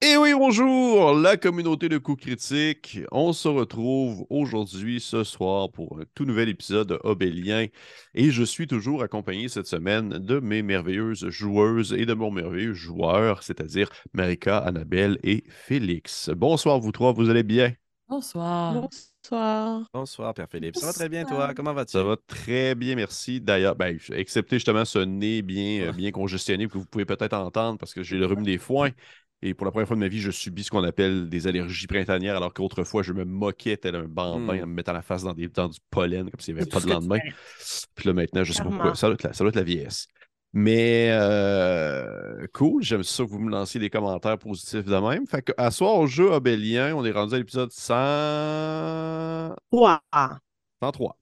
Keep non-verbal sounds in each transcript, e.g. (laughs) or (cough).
Et oui, bonjour, la communauté de coups critiques. On se retrouve aujourd'hui, ce soir, pour un tout nouvel épisode de Obélien. Et je suis toujours accompagné cette semaine de mes merveilleuses joueuses et de mon merveilleux joueur, c'est-à-dire Marika, Annabelle et Félix. Bonsoir, vous trois, vous allez bien? Bonsoir. Bonsoir. Bonsoir, Père Philippe. Ça va très bien, toi? Comment vas-tu? Ça va très bien, merci. D'ailleurs, ben, excepté justement ce nez bien, euh, bien congestionné que vous pouvez peut-être entendre parce que j'ai le rhume des foins. Et pour la première fois de ma vie, je subis ce qu'on appelle des allergies printanières, alors qu'autrefois, je me moquais tel un bambin Hmm. en me mettant la face dans, des, dans du pollen, comme s'il n'y avait pas de lendemain. Puis là, maintenant, je sais pas pourquoi. Ça doit être la, ça doit être la vieillesse. Mais euh, cool, j'aime ça que vous me lanciez des commentaires positifs de même. Fait que, à soir, au jeu Obélien, on est rendu à l'épisode 100... Ouah. 103.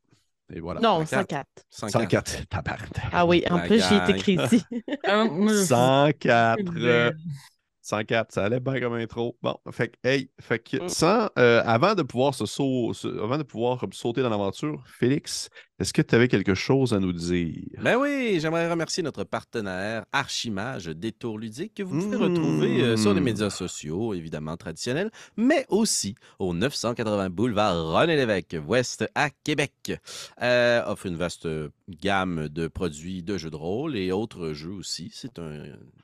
Et voilà. Non, 104. 104. 104. Tabarnak. Ah oui, en plus, j'ai été crédit. Euh, moi, je- 104. Belle. euh, 104, ça allait bien comme intro. Bon, fait que, hey, fait que Mm. sans, euh, avant de pouvoir se sau- se- avant de pouvoir sauter dans l'aventure, Félix, est-ce que tu avais quelque chose à nous dire? Ben oui, j'aimerais remercier notre partenaire Archimage Détour Ludique que vous pouvez Mmh. retrouver euh, sur les médias sociaux, évidemment traditionnels, mais aussi au 980 boulevard René Lévesque, ouest à Québec. Euh, offre une vaste gamme de produits de jeux de rôle et autres jeux aussi. C'est un,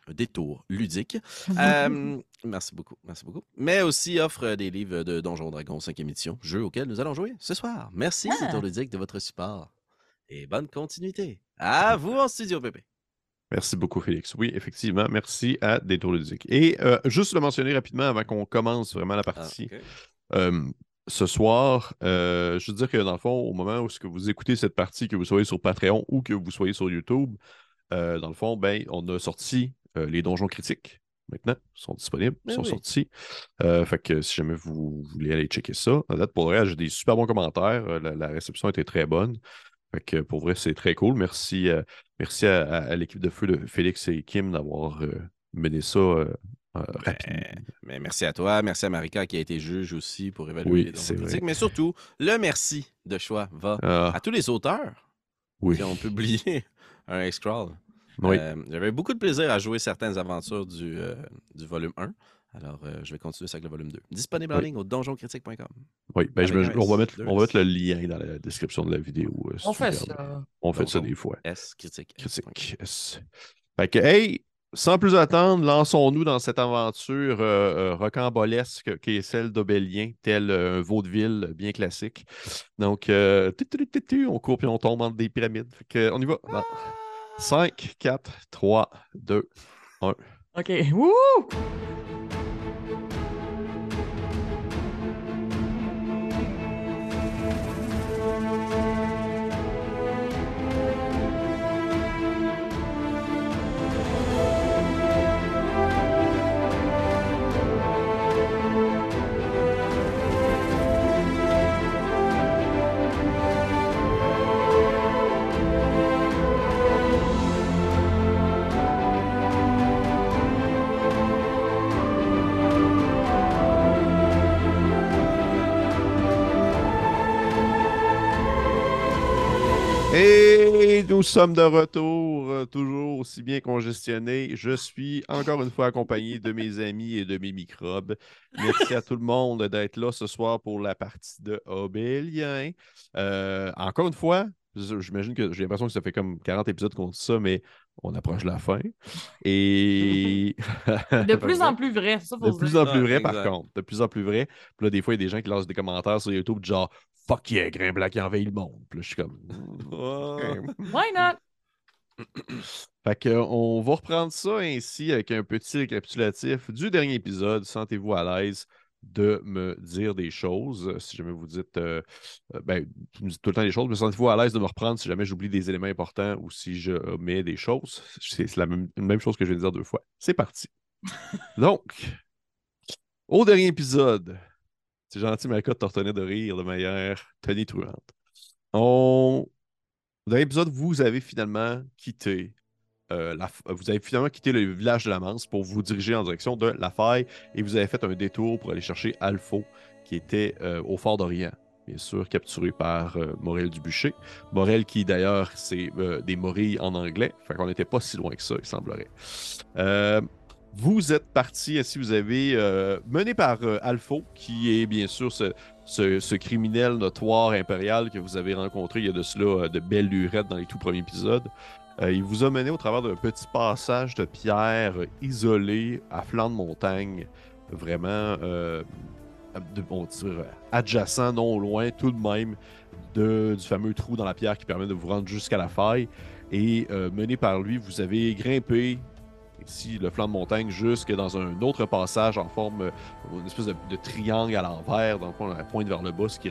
un détour ludique. Euh, merci beaucoup, merci beaucoup. Mais aussi offre des livres de Donjons Dragons 5e édition, jeu auquel nous allons jouer ce soir. Merci, Ah. Détour Ludique, de votre support. Et bonne continuité. À vous en studio, bébé. Merci beaucoup, Félix. Oui, effectivement, merci à Détour Ludique. Et euh, juste le mentionner rapidement avant qu'on commence vraiment la Ah, partie. Euh, ce soir, euh, je veux dire que dans le fond, au moment où ce que vous écoutez cette partie, que vous soyez sur Patreon ou que vous soyez sur YouTube, euh, dans le fond, ben, on a sorti euh, les donjons critiques. Maintenant, ils sont disponibles, ils Ben sont oui. sortis. Euh, fait que si jamais vous voulez aller checker ça, à date, pour vrai, j'ai des super bons commentaires. Euh, La, la réception était très bonne. Fait que pour vrai, c'est très cool. Merci, euh, merci à, à- à l'équipe de feu de Félix et Kim d'avoir euh, mené ça euh. Ben, mais merci à toi, merci à Marika qui a été juge aussi pour évaluer Oui, les vrai. critiques. Mais surtout, le merci de choix va Ah, à tous les auteurs oui. qui ont publié (laughs) un X-Crawl. Oui. Euh, J'avais beaucoup de plaisir à jouer certaines aventures du, euh, du volume 1. Alors, euh, je vais continuer ça avec le volume 2. Disponible en Oui. ligne au donjoncritique.com. Oui, ben, je me- on, va S, mettre, on va mettre S. le lien dans la description de la vidéo. euh, si On fait regardes. ça. On fait ça des fois. S, critique. S. Critique. yes. Fait que, hey, sans plus attendre, lançons-nous dans cette aventure euh, euh, rocambolesque qui est celle d'Obélien, tel euh, un vaudeville bien classique. Donc, euh, on court puis on tombe entre des pyramides. Fait que, on y va. 5, 4, 3, 2, OK. Wouh! Nous sommes de retour, euh, toujours aussi bien congestionné. Je suis encore une fois accompagné de mes amis et de mes microbes. Merci à tout le monde d'être là ce soir pour la partie de Obélien. Euh, encore une fois, j'imagine que j'ai l'impression que ça fait comme 40 épisodes qu'on dit ça, mais on approche de la fin. (laughs) Et. De (laughs) plus en plus vrai, ça faut De plus dire. en plus vrai, par exact. contre. De plus en plus vrai. Puis là, des fois, il y a des gens qui lancent des commentaires sur YouTube du genre Fuck yeah, Grimblack qui envahit le monde. Puis là, je suis comme. (laughs) Why not? (clears throat) Fait que, euh, on va reprendre ça ainsi avec un petit récapitulatif du dernier épisode. Sentez-vous à l'aise de me dire des choses. Si jamais vous dites, euh, euh, ben, vous me dites tout le temps des choses, mais sentez-vous à l'aise de me reprendre si jamais j'oublie des éléments importants ou si je mets des choses. (laughs) C'est la même, chose que je viens de dire deux fois. C'est parti. Donc, au dernier épisode, c'est gentil, Malika, de retenir de rire de manière tonitruante. On... Au dernier épisode, vous avez finalement quitté euh, f- vous avez finalement quitté le village de la Manse pour vous diriger en direction de la faille et vous avez fait un détour pour aller chercher Alpho, qui était euh, au fort d'Orient, bien sûr, capturé par euh, Morel Dubucher. Morel qui, d'ailleurs, c'est euh, des morilles en anglais, fait qu'on n'était pas si loin que ça, il semblerait. Euh, vous êtes parti, ainsi vous avez euh, mené par euh, Alpho, qui est bien sûr ce, ce, criminel notoire impérial que vous avez rencontré il y a de cela de belles lurettes dans les tout premiers épisodes. Il vous a mené au travers d'un petit passage de pierre isolé à flanc de montagne, vraiment de, bon, adjacent, non loin, tout de même, du fameux trou dans la pierre qui permet de vous rendre jusqu'à la faille. Et euh, mené par lui, vous avez grimpé ici le flanc de montagne jusque dans un autre passage en forme, une espèce de, triangle à l'envers, donc on la pointe vers le bas, ce qui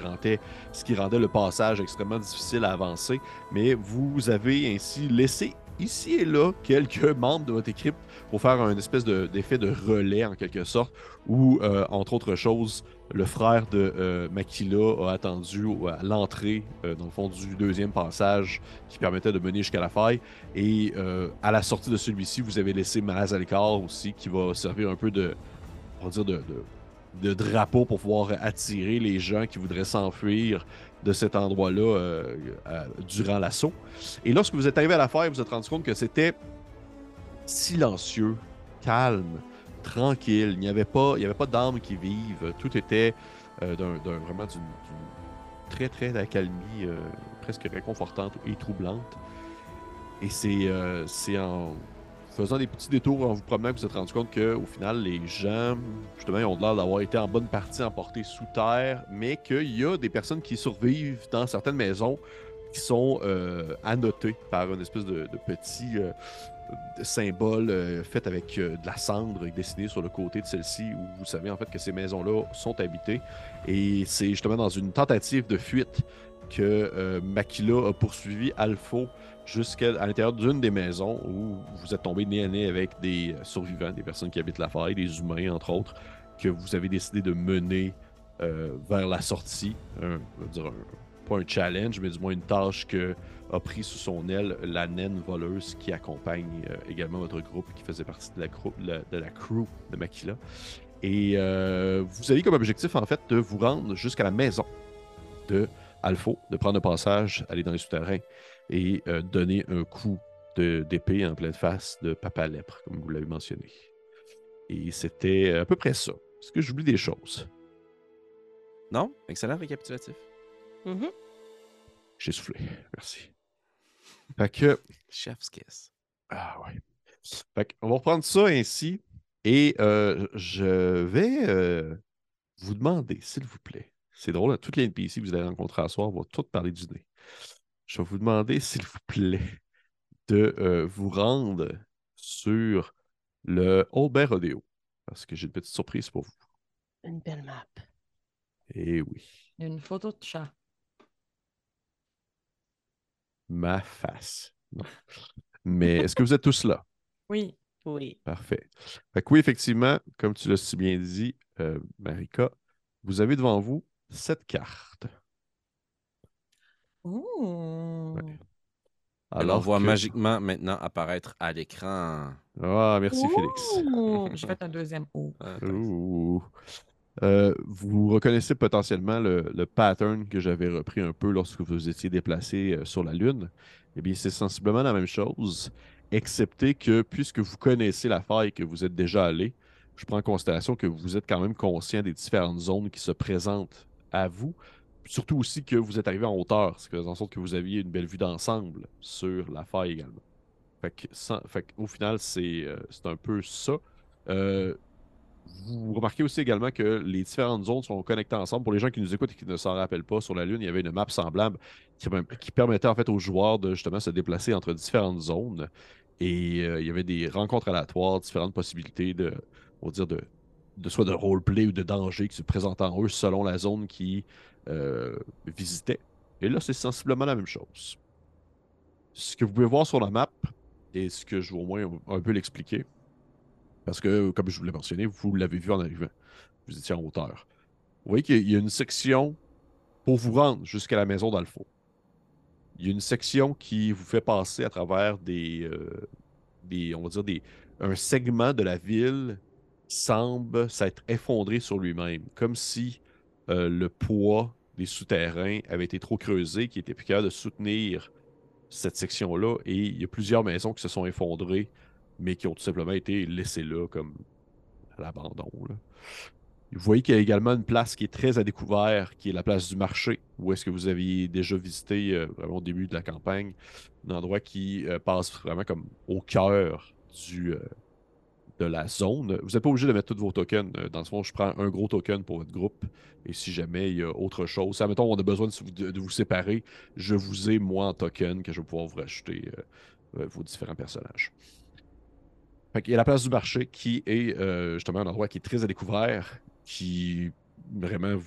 rendait le passage extrêmement difficile à avancer. Mais vous avez ainsi laissé ici et là quelques membres de votre équipe pour faire un espèce d'effet de, relais en quelque sorte, où, euh, entre autres choses, le frère de euh, Makila a attendu l'entrée, euh, dans le fond, du deuxième passage qui permettait de mener jusqu'à la faille. Et à la sortie de celui-ci, vous avez laissé Malazalkar aussi, qui va servir un peu de, on va dire, de, drapeau pour pouvoir attirer les gens qui voudraient s'enfuir de cet endroit-là durant l'assaut. Et lorsque vous êtes arrivé à la faille, vous vous êtes rendu compte que c'était silencieux, calme, tranquille. Il n'y avait pas, il y avait pas d'armes qui vivent. Tout était euh, d'un, vraiment d'une, très très d'accalmie euh, presque réconfortante et troublante. Et c'est, c'est en faisant des petits détours en vous promenant que vous êtes rendu compte qu'au final, les gens, justement, ils ont l'air d'avoir été en bonne partie emportés sous terre, mais qu'il y a des personnes qui survivent dans certaines maisons qui sont euh, annotées par une espèce de, petit euh, symbole euh, fait avec de la cendre et dessiné sur le côté de celle-ci, où vous savez en fait que ces maisons-là sont habitées. Et c'est justement dans une tentative de fuite que Makila a poursuivi Alpha jusqu'à l'intérieur d'une des maisons où vous êtes tombé nez à nez avec des survivants, des personnes qui habitent la faille, des humains entre autres, que vous avez décidé de mener euh, vers la sortie. Un, dire pas un challenge, mais du moins une tâche que a pris sous son aile la naine voleuse qui accompagne euh, également votre groupe, qui faisait partie de la, de la crew de Makila. Et euh, vous avez comme objectif en fait de vous rendre jusqu'à la maison de Alpho, de prendre un passage, aller dans les souterrains et euh, donner un coup d'épée en pleine face de Papa Lèpre, comme vous l'avez mentionné. Et c'était à peu près ça. Est-ce que j'oublie des choses? Non? Excellent récapitulatif. Mm-hmm. J'ai soufflé. Merci. (laughs) Fait que. Chef's kiss. Ah ouais. Fait on va reprendre ça ainsi. Et euh, je vais euh, vous demander, s'il vous plaît. C'est drôle, toutes les NPC que vous allez rencontrer à soir vont toutes parler du nez je vais vous demander, s'il vous plaît, de euh, vous rendre sur le Old Bear Rodeo. Parce que j'ai une petite surprise pour vous. Une belle map. Eh oui. Une photo de chat. Ma face. (laughs) Mais est-ce que vous êtes tous là? Oui. Oui. Parfait. Fait oui, effectivement, comme tu l'as si bien dit, euh, Marika, vous avez devant vous cette carte. Alors, on voit magiquement maintenant apparaître à l'écran. Ah, merci Félix. (laughs) Je fais un deuxième O. Euh, vous reconnaissez potentiellement le, pattern que j'avais repris un peu lorsque vous étiez déplacé euh, sur la Lune. Eh bien, c'est sensiblement la même chose, excepté que puisque vous connaissez la faille que vous êtes déjà allé, je prends en considération que vous êtes quand même conscient des différentes zones qui se présentent à vous, Surtout aussi que vous êtes arrivé en hauteur, ce qui faisait en sorte que vous aviez une belle vue d'ensemble sur la faille également. Fait, au final, euh, c'est un peu ça. Vous remarquez aussi également que les différentes zones sont connectées ensemble. Pour les gens qui nous écoutent et qui ne s'en rappellent pas, sur la Lune, il y avait une map semblable qui, permettait en fait aux joueurs de justement se déplacer entre différentes zones. Et euh, il y avait des rencontres aléatoires, différentes possibilités de, on va dire, de, soit de roleplay ou de danger qui se présentent en eux selon la zone qui euh, visitait. Et là, c'est sensiblement la même chose. Ce que vous pouvez voir sur la map, et ce que je vais au moins un peu l'expliquer, parce que, comme je vous l'ai mentionné, vous l'avez vu en arrivant. Vous étiez en hauteur. Vous voyez qu'il y a une section pour vous rendre jusqu'à la maison d'Alpha. Il y a une section qui vous fait passer à travers des, euh, des on va dire, des, un segment de la ville semble s'être effondré sur lui-même, comme si euh, le poids des souterrains avait été trop creusé, qui était plus capable de soutenir cette section-là. Et il y a plusieurs maisons qui se sont effondrées mais qui ont tout simplement été laissés là comme à l'abandon. Vous voyez qu'il y a également une place qui est très à découvert, qui est la place du marché, où est-ce que vous aviez déjà visité euh, vraiment au début de la campagne. Un endroit qui euh, passe vraiment comme au cœur du, euh, de la zone. Vous n'êtes pas obligé de mettre tous vos tokens. Dans le fond, je prends un gros token pour votre groupe. Et si jamais il y a autre chose, si mettons on a besoin de, vous séparer, je vous ai moi en token que je vais pouvoir vous rajouter vos différents personnages. Il y a la place du marché qui est justement un endroit qui est très à découvert, qui vraiment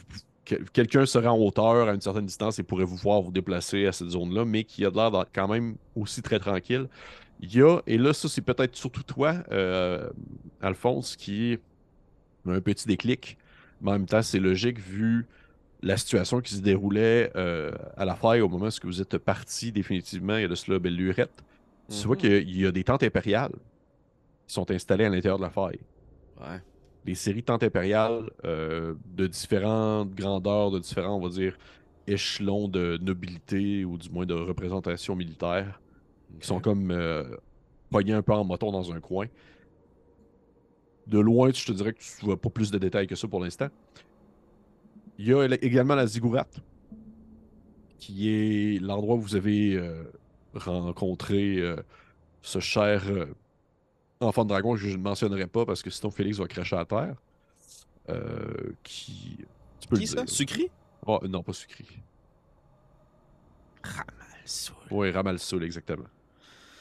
quelqu'un serait en hauteur à une certaine distance et pourrait vous voir vous déplacer à cette zone-là, mais qui a l'air d'être quand même aussi très tranquille. Il y a, et là, ça, c'est peut-être surtout toi, euh, Alphonse, qui a un petit déclic, mais en même temps, c'est logique vu la situation qui se déroulait euh, à la faille au moment où vous êtes parti définitivement, il y a de cela belle lurette. Tu vois mhm. qu'il y a des tentes impériales qui sont installées à l'intérieur de la faille. Ouais des séries tentes impériales euh, de différentes grandeurs, de différents, on va dire, échelons de nobilité ou du moins de représentation militaire, qui sont comme euh, pognés un peu en moton dans un coin. De loin, je te dirais que tu vois pas plus de détails que ça pour l'instant. Il y a également la Ziggurat, qui est l'endroit où vous avez euh, rencontré ce cher enfant de dragon je ne mentionnerai pas parce que sinon Félix va cracher à terre. Euh, qui. Tu peux qui ça? Sucri oh, Non, pas Sucri. Ramalsoul. Oui, Ramalsoul, exactement.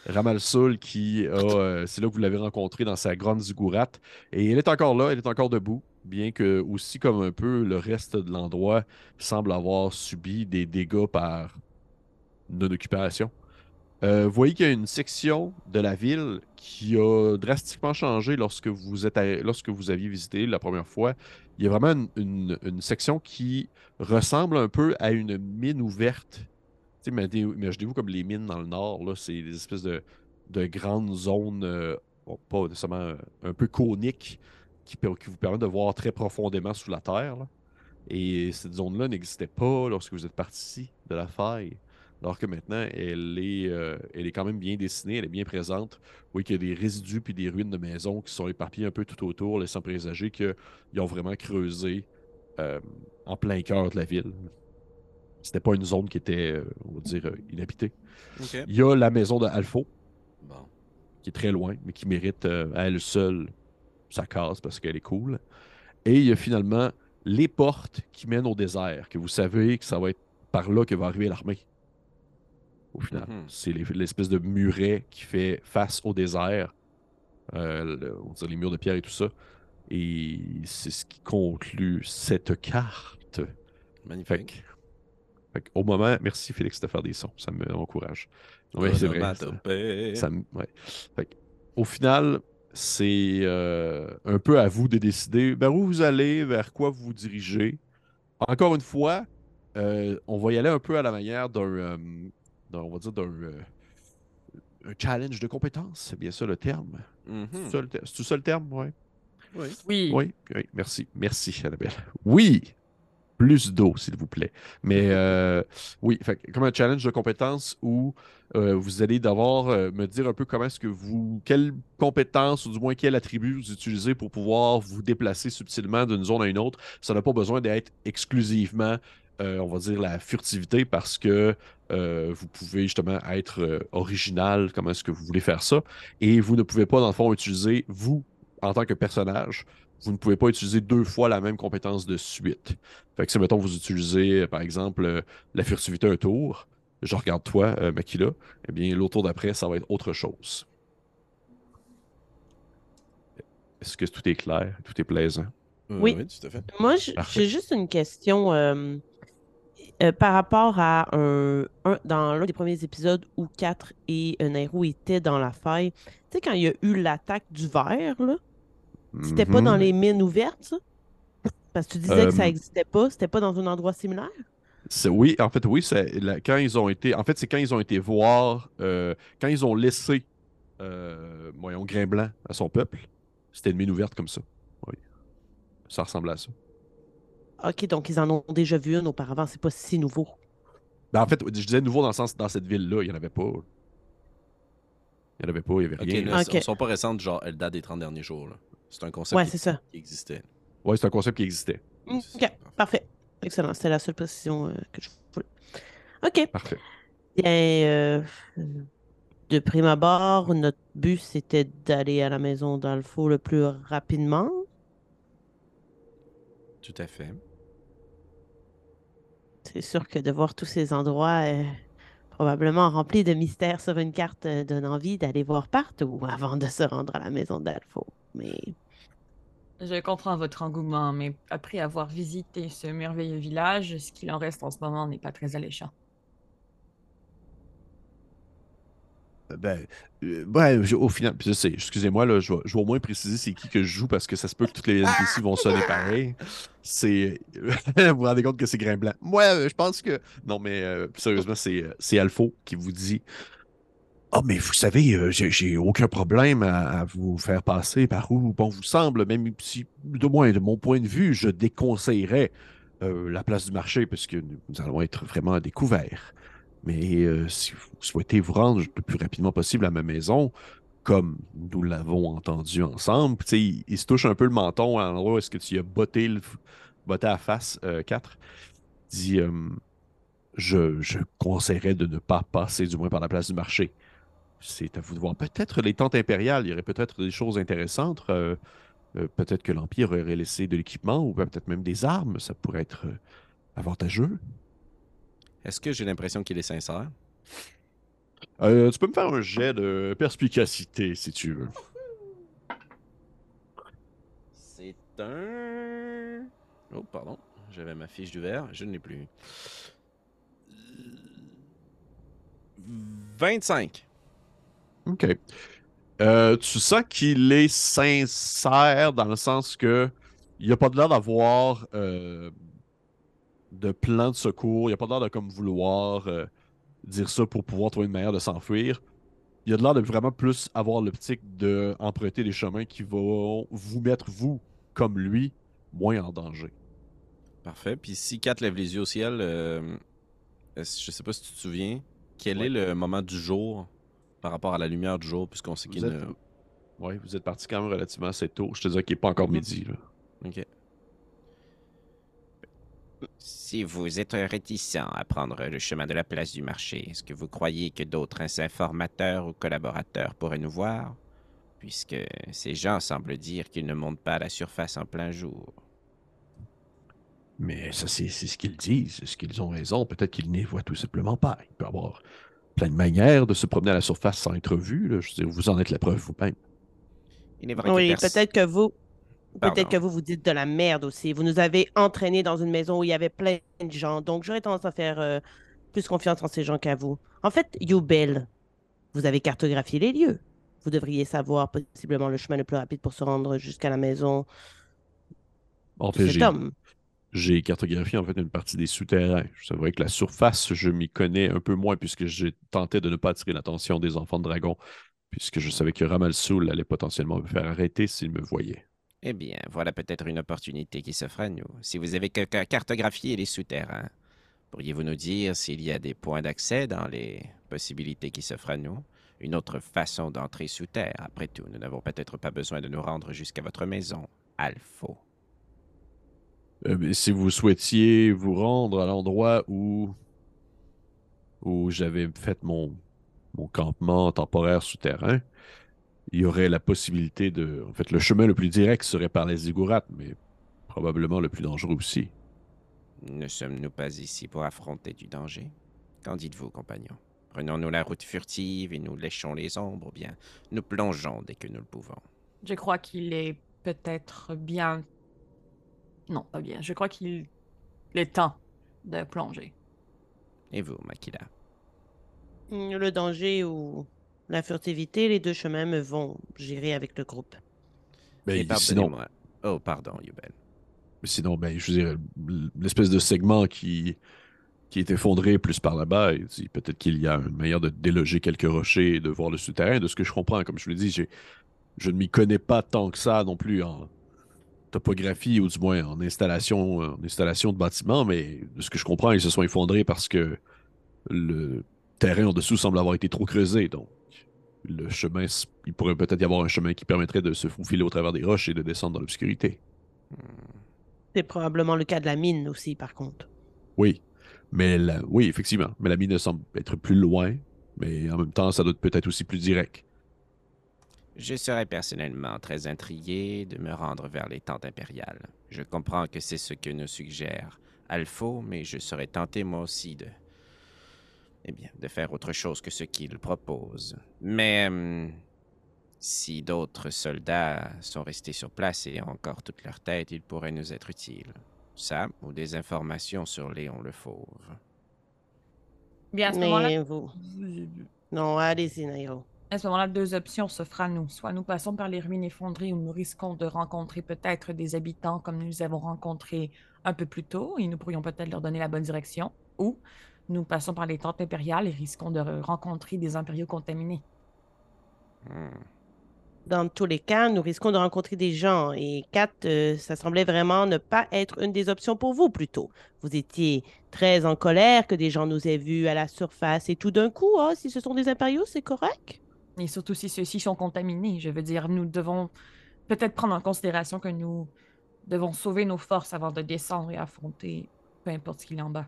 Ramalsoul qui a. Euh, c'est là que vous l'avez rencontré dans sa grande ziggourate. Et elle est encore là, elle est encore debout. Bien que, aussi comme un peu le reste de l'endroit, semble avoir subi des dégâts par non-occupation. Euh, vous voyez qu'il y a une section de la ville qui a drastiquement changé lorsque vous, êtes lorsque vous aviez visité la première fois. Il y a vraiment une, section qui ressemble un peu à une mine ouverte. Imaginez-vous comme les mines dans le nord, c'est des espèces de, grandes zones, euh, pas nécessairement euh, un peu coniques, qui, vous permettent de voir très profondément sous la terre. Et cette zone-là n'existait pas lorsque vous êtes parti de la faille. Alors que maintenant, elle est, euh, elle est quand même bien dessinée, elle est bien présente. Oui, qu'il y a des résidus puis des ruines de maisons qui sont éparpillées un peu tout autour, laissant présager qu'ils ont vraiment creusé euh, en plein cœur de la ville. C'était pas une zone qui était, euh, on va dire, inhabitée. Il y a la maison de Alpho, qui est très loin, mais qui mérite à elle seule sa case parce qu'elle est cool. Et il y a finalement les portes qui mènent au désert, que vous savez que ça va être par là que va arriver l'armée au final. Mhm. C'est l'espèce de muret qui fait face au désert. Euh, on dirait les murs de pierre et tout ça. Et c'est ce qui conclut cette carte. Magnifique. au moment, merci Félix de faire des sons, ça. Oui, c'est vrai. Ça, au final, c'est euh, un peu à vous de décider vers où vous allez, vers quoi vous vous dirigez. Encore une fois, euh, on va y aller un peu à la manière d'un on va dire, d'un euh, challenge de compétences, c'est bien ça le terme. Mm-hmm. C'est tout ça le terme, ouais. oui? Oui. Oui, merci. Merci, Annabelle. Oui! Plus d'eau, s'il vous plaît. Mais (laughs) euh, oui, comme un challenge de compétences où euh, vous allez devoir me dire un peu comment est-ce que vous, quelle compétence ou du moins quel attribut vous utilisez pour pouvoir vous déplacer subtilement d'une zone à une autre. Ça n'a pas besoin d'être exclusivement euh, on va dire, la furtivité parce que euh, vous pouvez justement être euh, original, comment est-ce que vous voulez faire ça. Et vous ne pouvez pas, dans le fond, utiliser, vous, en tant que personnage, vous ne pouvez pas utiliser deux fois la même compétence de suite. Fait que si, mettons, vous utilisez, par exemple, la furtivité un tour, je regarde toi, Makila, eh bien, l'autre tour d'après, ça va être autre chose. Est-ce que tout est clair, tout est plaisant? Oui. tout à fait. Moi, j'ai juste une question. Euh, par rapport à un, dans l'un des premiers épisodes où 4 et Nairo étaient dans la faille, tu sais, quand il y a eu l'attaque du verre, là, c'était pas dans mhm. les mines ouvertes, ça? Parce que tu disais que ça n'existait pas, c'était pas dans un endroit similaire? Oui, en fait, oui, c'est quand ils ont été. En fait, c'est quand ils ont été voir, euh, quand ils ont laissé euh, voyons, Grain Blanc à son peuple, c'était une mine ouverte comme ça. Oui. Ça ressemblait à ça. OK, donc ils en ont déjà vu une auparavant, c'est pas si nouveau. Ben, en fait, je disais nouveau dans le sens dans cette ville-là, il n'y en avait pas. Il n'y en avait pas, il n'y avait rien. Là, okay. ne sont pas récentes, genre, elles datent des 30 derniers jours. C'est un concept qui, qui, existait. Oui, c'est un concept qui existait. OK, parfait. Excellent. C'était la seule position euh, que je voulais. OK. Parfait. Bien, euh, de prime abord, notre but, c'était d'aller à la maison d'Alfo le plus rapidement. Tout à fait. C'est sûr que de voir tous ces endroits euh, probablement remplis de mystères sur une carte donne envie d'aller voir partout (laughs) avant de se rendre à la maison d'Alfo. Mais je comprends votre engouement, mais après avoir visité ce merveilleux village, ce qu'il en reste en ce moment n'est pas très alléchant. Euh, ben, euh, au final, je sais, excusez-moi, là, je, vais, au moins préciser c'est qui que je joue parce que ça se peut que toutes les NPC vont sonner pareil. C'est. (laughs) vous vous rendez compte que c'est Grimblanc. Moi, euh, je pense que. Non, mais sérieusement, c'est Alpho qui vous dit ah, mais vous savez, euh, j'ai aucun problème à, vous faire passer par où bon vous semble, même si, de moins de mon point de vue, je déconseillerais la place du marché, parce que nous allons être vraiment à découvert. Mais euh, si vous souhaitez vous rendre le plus rapidement possible à ma maison, comme nous l'avons entendu ensemble, il, il, se touche un peu le menton à l'endroit où est-ce que tu as botté, le, à face 4. dit je, je conseillerais de ne pas passer du moins par la place du marché c'est à vous de voir. Peut-être les tentes impériales, il y aurait peut-être des choses intéressantes. Euh, euh, peut-être que l'Empire aurait laissé de l'équipement ou peut-être même des armes. Ça pourrait être euh, avantageux. Est-ce que j'ai l'impression qu'il est sincère? tu peux me faire un jet de perspicacité si tu veux. C'est un. Oh, pardon. J'avais ma fiche du verre. Je ne l'ai plus. 25. OK. Euh, tu sens qu'il est sincère dans le sens que il a pas de l'air d'avoir euh, de plan de secours. Il a pas l'air de comme vouloir euh, dire ça pour pouvoir trouver une manière de s'enfuir. Il a de l'air de vraiment plus avoir l'optique d'emprunter des chemins qui vont vous mettre, vous, comme lui, moins en danger. Parfait. Puis si Kat lève les yeux au ciel, je sais pas si tu te souviens, quel est le moment du jour par rapport à la lumière du jour, puisqu'on sait qu'il ne... Oui, vous êtes parti quand même relativement assez tôt. Je te dis qu'il n'est pas encore mhm. midi. Là. OK. Si vous êtes réticent à prendre le chemin de la place du marché, est-ce que vous croyez que d'autres informateurs ou collaborateurs pourraient nous voir? Puisque ces gens semblent dire qu'ils ne montent pas à la surface en plein jour. Mais ça, c'est ce qu'ils disent. Est-ce qu'ils ont raison? Peut-être qu'ils n'y voient tout simplement pas. Il peut y avoir plein de manières de se promener à la surface sans être vu. Je veux dire, vous en êtes la preuve vous-même. Oui, peut-être que vous. Peut-être que vous vous dites de la merde aussi. Vous nous avez entraînés dans une maison où il y avait plein de gens. Donc, j'aurais tendance à faire euh, plus confiance en ces gens qu'à vous. En fait, Youbel, vous avez cartographié les lieux. Vous devriez savoir possiblement le chemin le plus rapide pour se rendre jusqu'à la maison en fait, cet homme j'ai cartographié en fait une partie des souterrains. C'est vrai que la surface, je m'y connais un peu moins puisque j'ai tenté de ne pas attirer l'attention des enfants de dragon, puisque je savais que Ramal Soul allait potentiellement me faire arrêter s'il me voyait. Eh bien, voilà peut-être une opportunité qui s'offre à nous. Si vous avez cartographié les souterrains, pourriez-vous nous dire s'il y a des points d'accès dans les possibilités qui s'offrent à nous? Une autre façon d'entrer sous terre, après tout. Nous n'avons peut-être pas besoin de nous rendre jusqu'à votre maison, Alpho. Euh, si vous souhaitiez vous rendre à l'endroit où, où j'avais fait mon, mon campement temporaire souterrain, il y aurait la possibilité de. En fait, le chemin le plus direct serait par les zigourats, mais probablement le plus dangereux aussi. Ne sommes-nous pas ici pour affronter du danger? Qu'en dites-vous, compagnon? Prenons-nous la route furtive et nous léchons les ombres, ou bien nous plongeons dès que nous le pouvons Je crois qu'il est peut-être bien non, pas bien. Je crois qu'il est temps de plonger. Et vous, Makila? Le danger ou la furtivité, les deux chemins me vont gérer avec le groupe. Ben, sinon... Oh, pardon, Yubel. Sinon, ben, je veux dire, l'espèce de segment qui, qui est effondré plus par là-bas, peut-être qu'il y a une manière de déloger quelques rochers et de voir le souterrain. De ce que je comprends, comme je le dis, je ne m'y connais pas tant que ça non plus en, topographie, ou du moins en installation, en installation de bâtiments, mais de ce que je comprends, ils se sont effondrés parce que le terrain en dessous semble avoir été trop creusé. Donc, le chemin, il pourrait peut-être y avoir un chemin qui permettrait de se faufiler au travers des roches et de descendre dans l'obscurité. C'est probablement le cas de la mine aussi, par contre. Oui, mais oui, effectivement. Mais la mine semble être plus loin, mais en même temps, ça doit être peut-être aussi plus direct. Je serais personnellement très intrigué de me rendre vers les tentes impériales. Je comprends que c'est ce que nous suggère Alpha, mais je serais tenté moi aussi de eh bien, de faire autre chose que ce qu'il propose. Mais hum, si d'autres soldats sont restés sur place et ont encore toute leur tête, ils pourraient nous être utiles. Ça, ou des informations sur Léon le Fauve. Bien, à ce moment-là... Vous... Non, allez-y, Nairo. À ce moment-là, deux options s'offrent à nous. Soit nous passons par les ruines effondrées où nous risquons de rencontrer peut-être des habitants comme nous les avons rencontrés un peu plus tôt et nous pourrions peut-être leur donner la bonne direction. Ou nous passons par les tentes impériales et risquons de rencontrer des impériaux contaminés. Hmm. Dans tous les cas, nous risquons de rencontrer des gens. Et Kat, euh, ça semblait vraiment ne pas être une des options pour vous, plutôt. Vous étiez très en colère que des gens nous aient vus à la surface. Et tout d'un coup, oh, si ce sont des impériaux, c'est correct? Et surtout si ceux-ci sont contaminés. Je veux dire, nous devons peut-être prendre en considération que nous devons sauver nos forces avant de descendre et affronter peu importe ce qu'il y a en bas.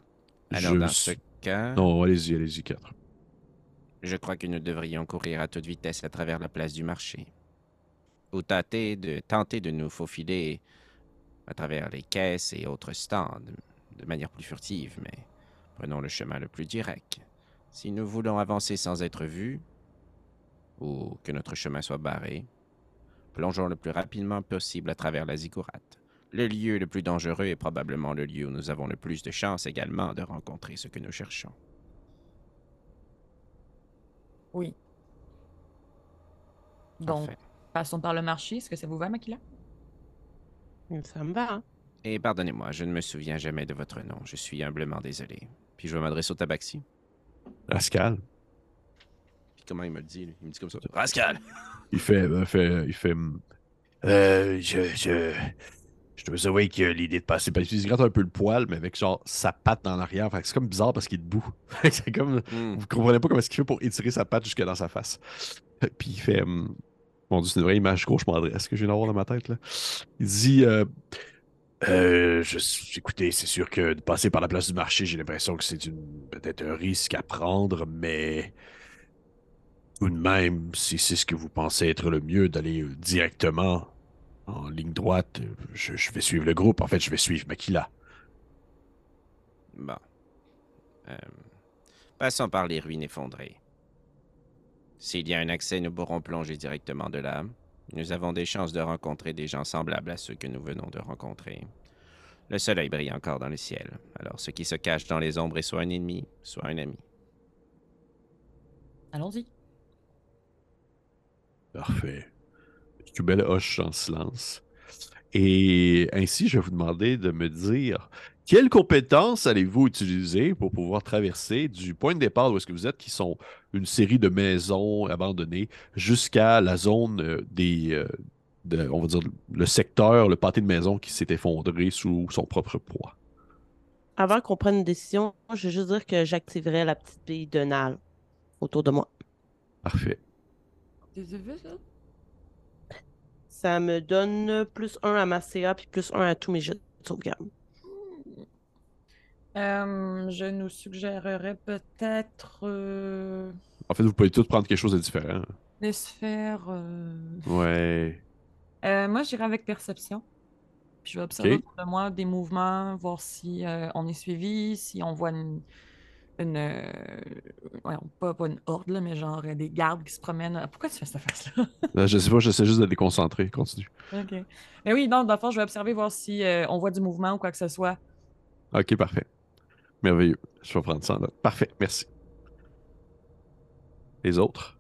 Alors, dans ce cas. Non, allez-y, allez-y, 4. Je crois que nous devrions courir à toute vitesse à travers la place du marché. Ou tenter de, tenter de nous faufiler à travers les caisses et autres stands de manière plus furtive, mais prenons le chemin le plus direct. Si nous voulons avancer sans être vus, ou que notre chemin soit barré, plongeons le plus rapidement possible à travers la ziggourate. Le lieu le plus dangereux est probablement le lieu où nous avons le plus de chances également de rencontrer ce que nous cherchons. Oui. Donc, passons par le marché. Est-ce que ça vous va, Makila? Ça me va. Hein. Et pardonnez-moi, je ne me souviens jamais de votre nom. Je suis humblement désolé. Puis je vais m'adresser au tabaxi. Rascal. Puis comment il me le dit? Il me dit comme ça. Rascal! Il fait, il euh, fait, il fait. Euh, je, je, je te avouer que l'idée de passer, parce qu'il gratte un peu le poil, mais avec genre sa patte dans l'arrière. c'est comme bizarre parce qu'il est debout. (laughs) c'est comme. Hmm. Vous comprenez pas comment est-ce qu'il fait pour étirer sa patte jusque dans sa face. (laughs) Puis il fait. Hum, mon dieu, c'est une vraie image gauche m'adresse que je viens d'avoir dans ma tête. Là. Il dit euh, euh, je, Écoutez, c'est sûr que de passer par la place du marché, j'ai l'impression que c'est peut-être un risque à prendre, mais tout de même, si c'est ce que vous pensez être le mieux, d'aller directement en ligne droite, je, vais suivre le groupe. En fait, je vais suivre Makila. Bon. Euh, passons par les ruines effondrées. S'il y a un accès, nous pourrons plonger directement de là. Nous avons des chances de rencontrer des gens semblables à ceux que nous venons de rencontrer. Le soleil brille encore dans le ciel, alors ce qui se cache dans les ombres est soit un ennemi, soit un ami. Allons-y. Parfait. Cubel hoche en silence. Et ainsi, je vais vous demander de me dire quelles compétences allez-vous utiliser pour pouvoir traverser du point de départ où est-ce que vous êtes, qui sont une série de maisons abandonnées, jusqu'à la zone euh, des, euh, on va dire, le secteur, le pâté de maison qui s'est effondré sous son propre poids? Avant qu'on prenne une décision, je veux juste dire que j'activerai la petite bille de Nal autour de moi. Parfait. Ça? Me donne plus 1 à ma CA puis plus 1 à tous mes jeux de sauvegarde. Euh, je nous suggérerais peut-être. Euh, en fait, vous pouvez tous prendre quelque chose de différent. Les sphères. Euh, ouais. moi, j'irai avec perception. Puis je vais observer autour de moi des mouvements, voir si on est suivi, si on voit une, une. Euh, pas, pas, une horde, là, mais genre euh, des gardes qui se promènent. Pourquoi tu fais cette face-là? (laughs) Euh, je sais pas, j'essaie juste de les concentrer. Continue. OK. Mais oui, donc, dans le fond, je vais observer, voir si on voit du mouvement ou quoi que ce soit. OK, parfait. Merveilleux. Je vais prendre ça en note. Parfait, merci. Les autres?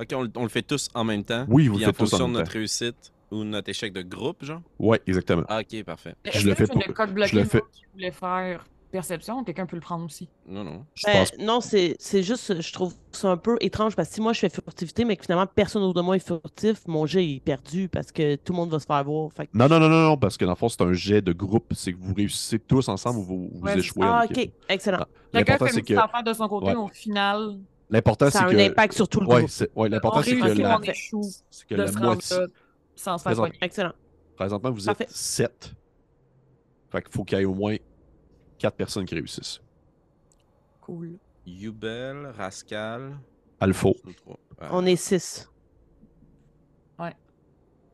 OK, on, le fait tous en même temps. Oui, vous le faites tous en même temps. de notre réussite ou notre échec de groupe, genre? Oui, exactement. Ah, OK, parfait. Je le fais pour... Je le fais... voulais faire perception, quelqu'un peut le prendre aussi. Non, non. Ben, non, c'est juste, je trouve ça un peu étrange parce que si moi je fais furtivité, mais que finalement personne autour de moi est furtif, mon jet est perdu parce que tout le monde va se faire voir. Non, non, non, non, non, parce que dans le fond, c'est un jet de groupe. C'est que vous réussissez tous ensemble ou vous, vous échouez. Ah, ok, excellent. Quelqu'un fait une que... affaire de son côté, au final, L'important, c'est Ça a que. un impact sur tout le Ouais, groupe. c'est- ouais, l'important, c'est que la, c'est que de la se rendre moitié. sans se faire Présent- soigner. Excellent. Présentement, vous êtes 7. Fait qu'il faut qu'il y ait au moins 4 personnes qui réussissent. Cool. Yubel, Rascal. Alpha. trois. Ah, On est six. Ouais.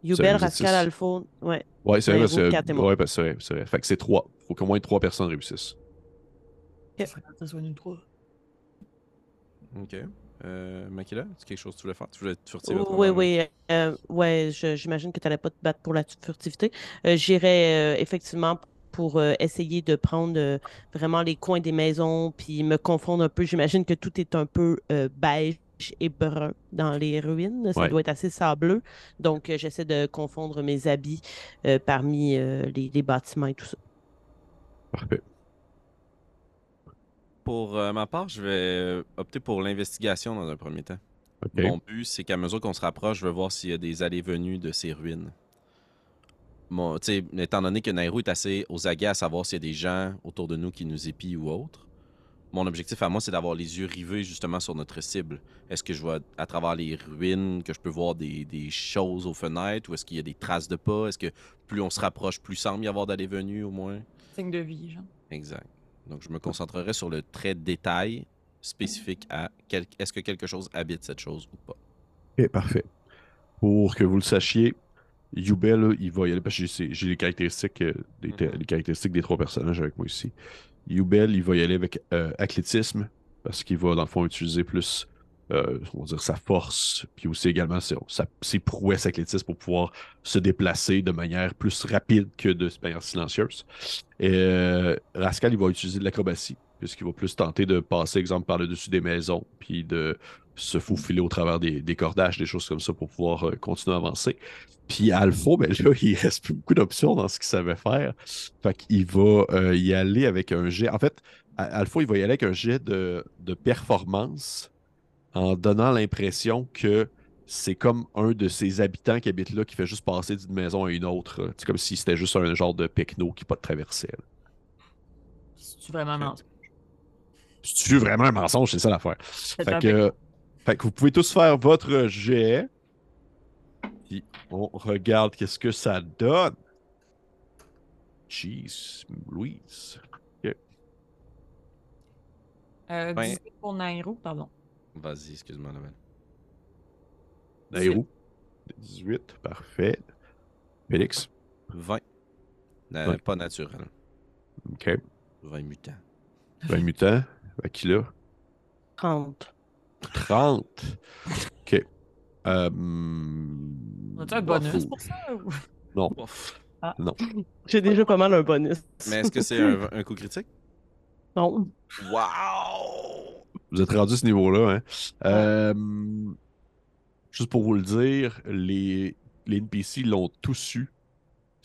Êtes Rascal. Alpha. Ouais. Ouais, c'est vrai, Ouais, parce que- vous, quatre et moi. ouais, que c'est vrai, c'est vrai. Fait que c'est 3. Faut qu'au moins 3 personnes réussissent. Trois. Ok. Euh, Makila, c'est quelque chose que tu voulais faire? Tu voulais être furtive? à Oh, oui, oui. euh, ouais, je- j'imagine que tu n'allais pas te battre pour la furtivité. Euh, J'irais euh, effectivement pour euh, essayer de prendre euh, vraiment les coins des maisons puis me confondre un peu. J'imagine que tout est un peu euh, beige et brun dans les ruines. Ça Ouais. doit être assez sableux. Donc, euh, j'essaie de confondre mes habits euh, parmi euh, les, les bâtiments et tout ça. Parfait. Pour euh, ma part, je vais opter pour l'investigation dans un premier temps. Mon but, c'est qu'à mesure qu'on se rapproche, je veux voir s'il y a des allées-venues de ces ruines. Mon, étant donné que Nairou est assez aux aguets à savoir s'il y a des gens autour de nous qui nous épient ou autre, mon objectif à moi, c'est d'avoir les yeux rivés justement sur notre cible. Est-ce que je vois à travers les ruines que je peux voir des, des choses aux fenêtres ou est-ce qu'il y a des traces de pas? Est-ce que plus on se rapproche, plus semble y avoir d'allées-venues au moins? Signe de vie, genre. Exact. Donc, je me concentrerai sur le trait de détail spécifique à quel- est-ce que quelque chose habite cette chose ou pas. Ok, parfait. Pour que vous le sachiez, Yubel, là, il va y aller parce que j'ai les caractéristiques, euh, des, Mhm. les caractéristiques des trois personnages avec moi ici. Yubel, il va y aller avec euh, athlétisme parce qu'il va, dans le fond, utiliser plus euh, on va dire, sa force, puis aussi également ses, ses prouesses athlétisme pour pouvoir se déplacer de manière plus rapide que de manière silencieuse. Et Rascal, il va utiliser de l'acrobatie, puisqu'il va plus tenter de passer, exemple, par le dessus des maisons, puis de se faufiler au travers des, des cordages, des choses comme ça pour pouvoir euh, continuer à avancer. Puis Alpha, ben là, (laughs) il reste plus beaucoup d'options dans ce qu'il savait faire. Fait qu'il va euh, y aller avec un jet. En fait, Alpha, il va y aller avec un jet de, de performance en donnant l'impression que c'est comme un de ses habitants qui habite là qui fait juste passer d'une maison à une autre. C'est comme si c'était juste un genre de pecno qui pas de traversée. là. C'est vraiment. C'est vraiment un mensonge, c'est ça l'affaire. Fait que, fait que vous pouvez tous faire votre jet. Puis on regarde qu'est-ce que ça donne. Jeez, Louise. Euh, Ben- 18 pour Nairo, pardon. Vas-y, excuse-moi, Noël. Nairou. 18, parfait. Félix. 20. Na- Ouais. Pas naturel. OK. 20 mutants. 20 mutants. À qui là? 30. 30. OK. Euh, On a-tu un bof, bonus ou- pour ça? ou- Non. Ouf. (laughs) J'ai déjà pas mal un bonus. Mais est-ce que c'est un, un coup critique? Non. Wow! Vous êtes rendu à ce niveau-là. Hein? Euh, juste pour vous le dire, les, les NPC l'ont tous eu,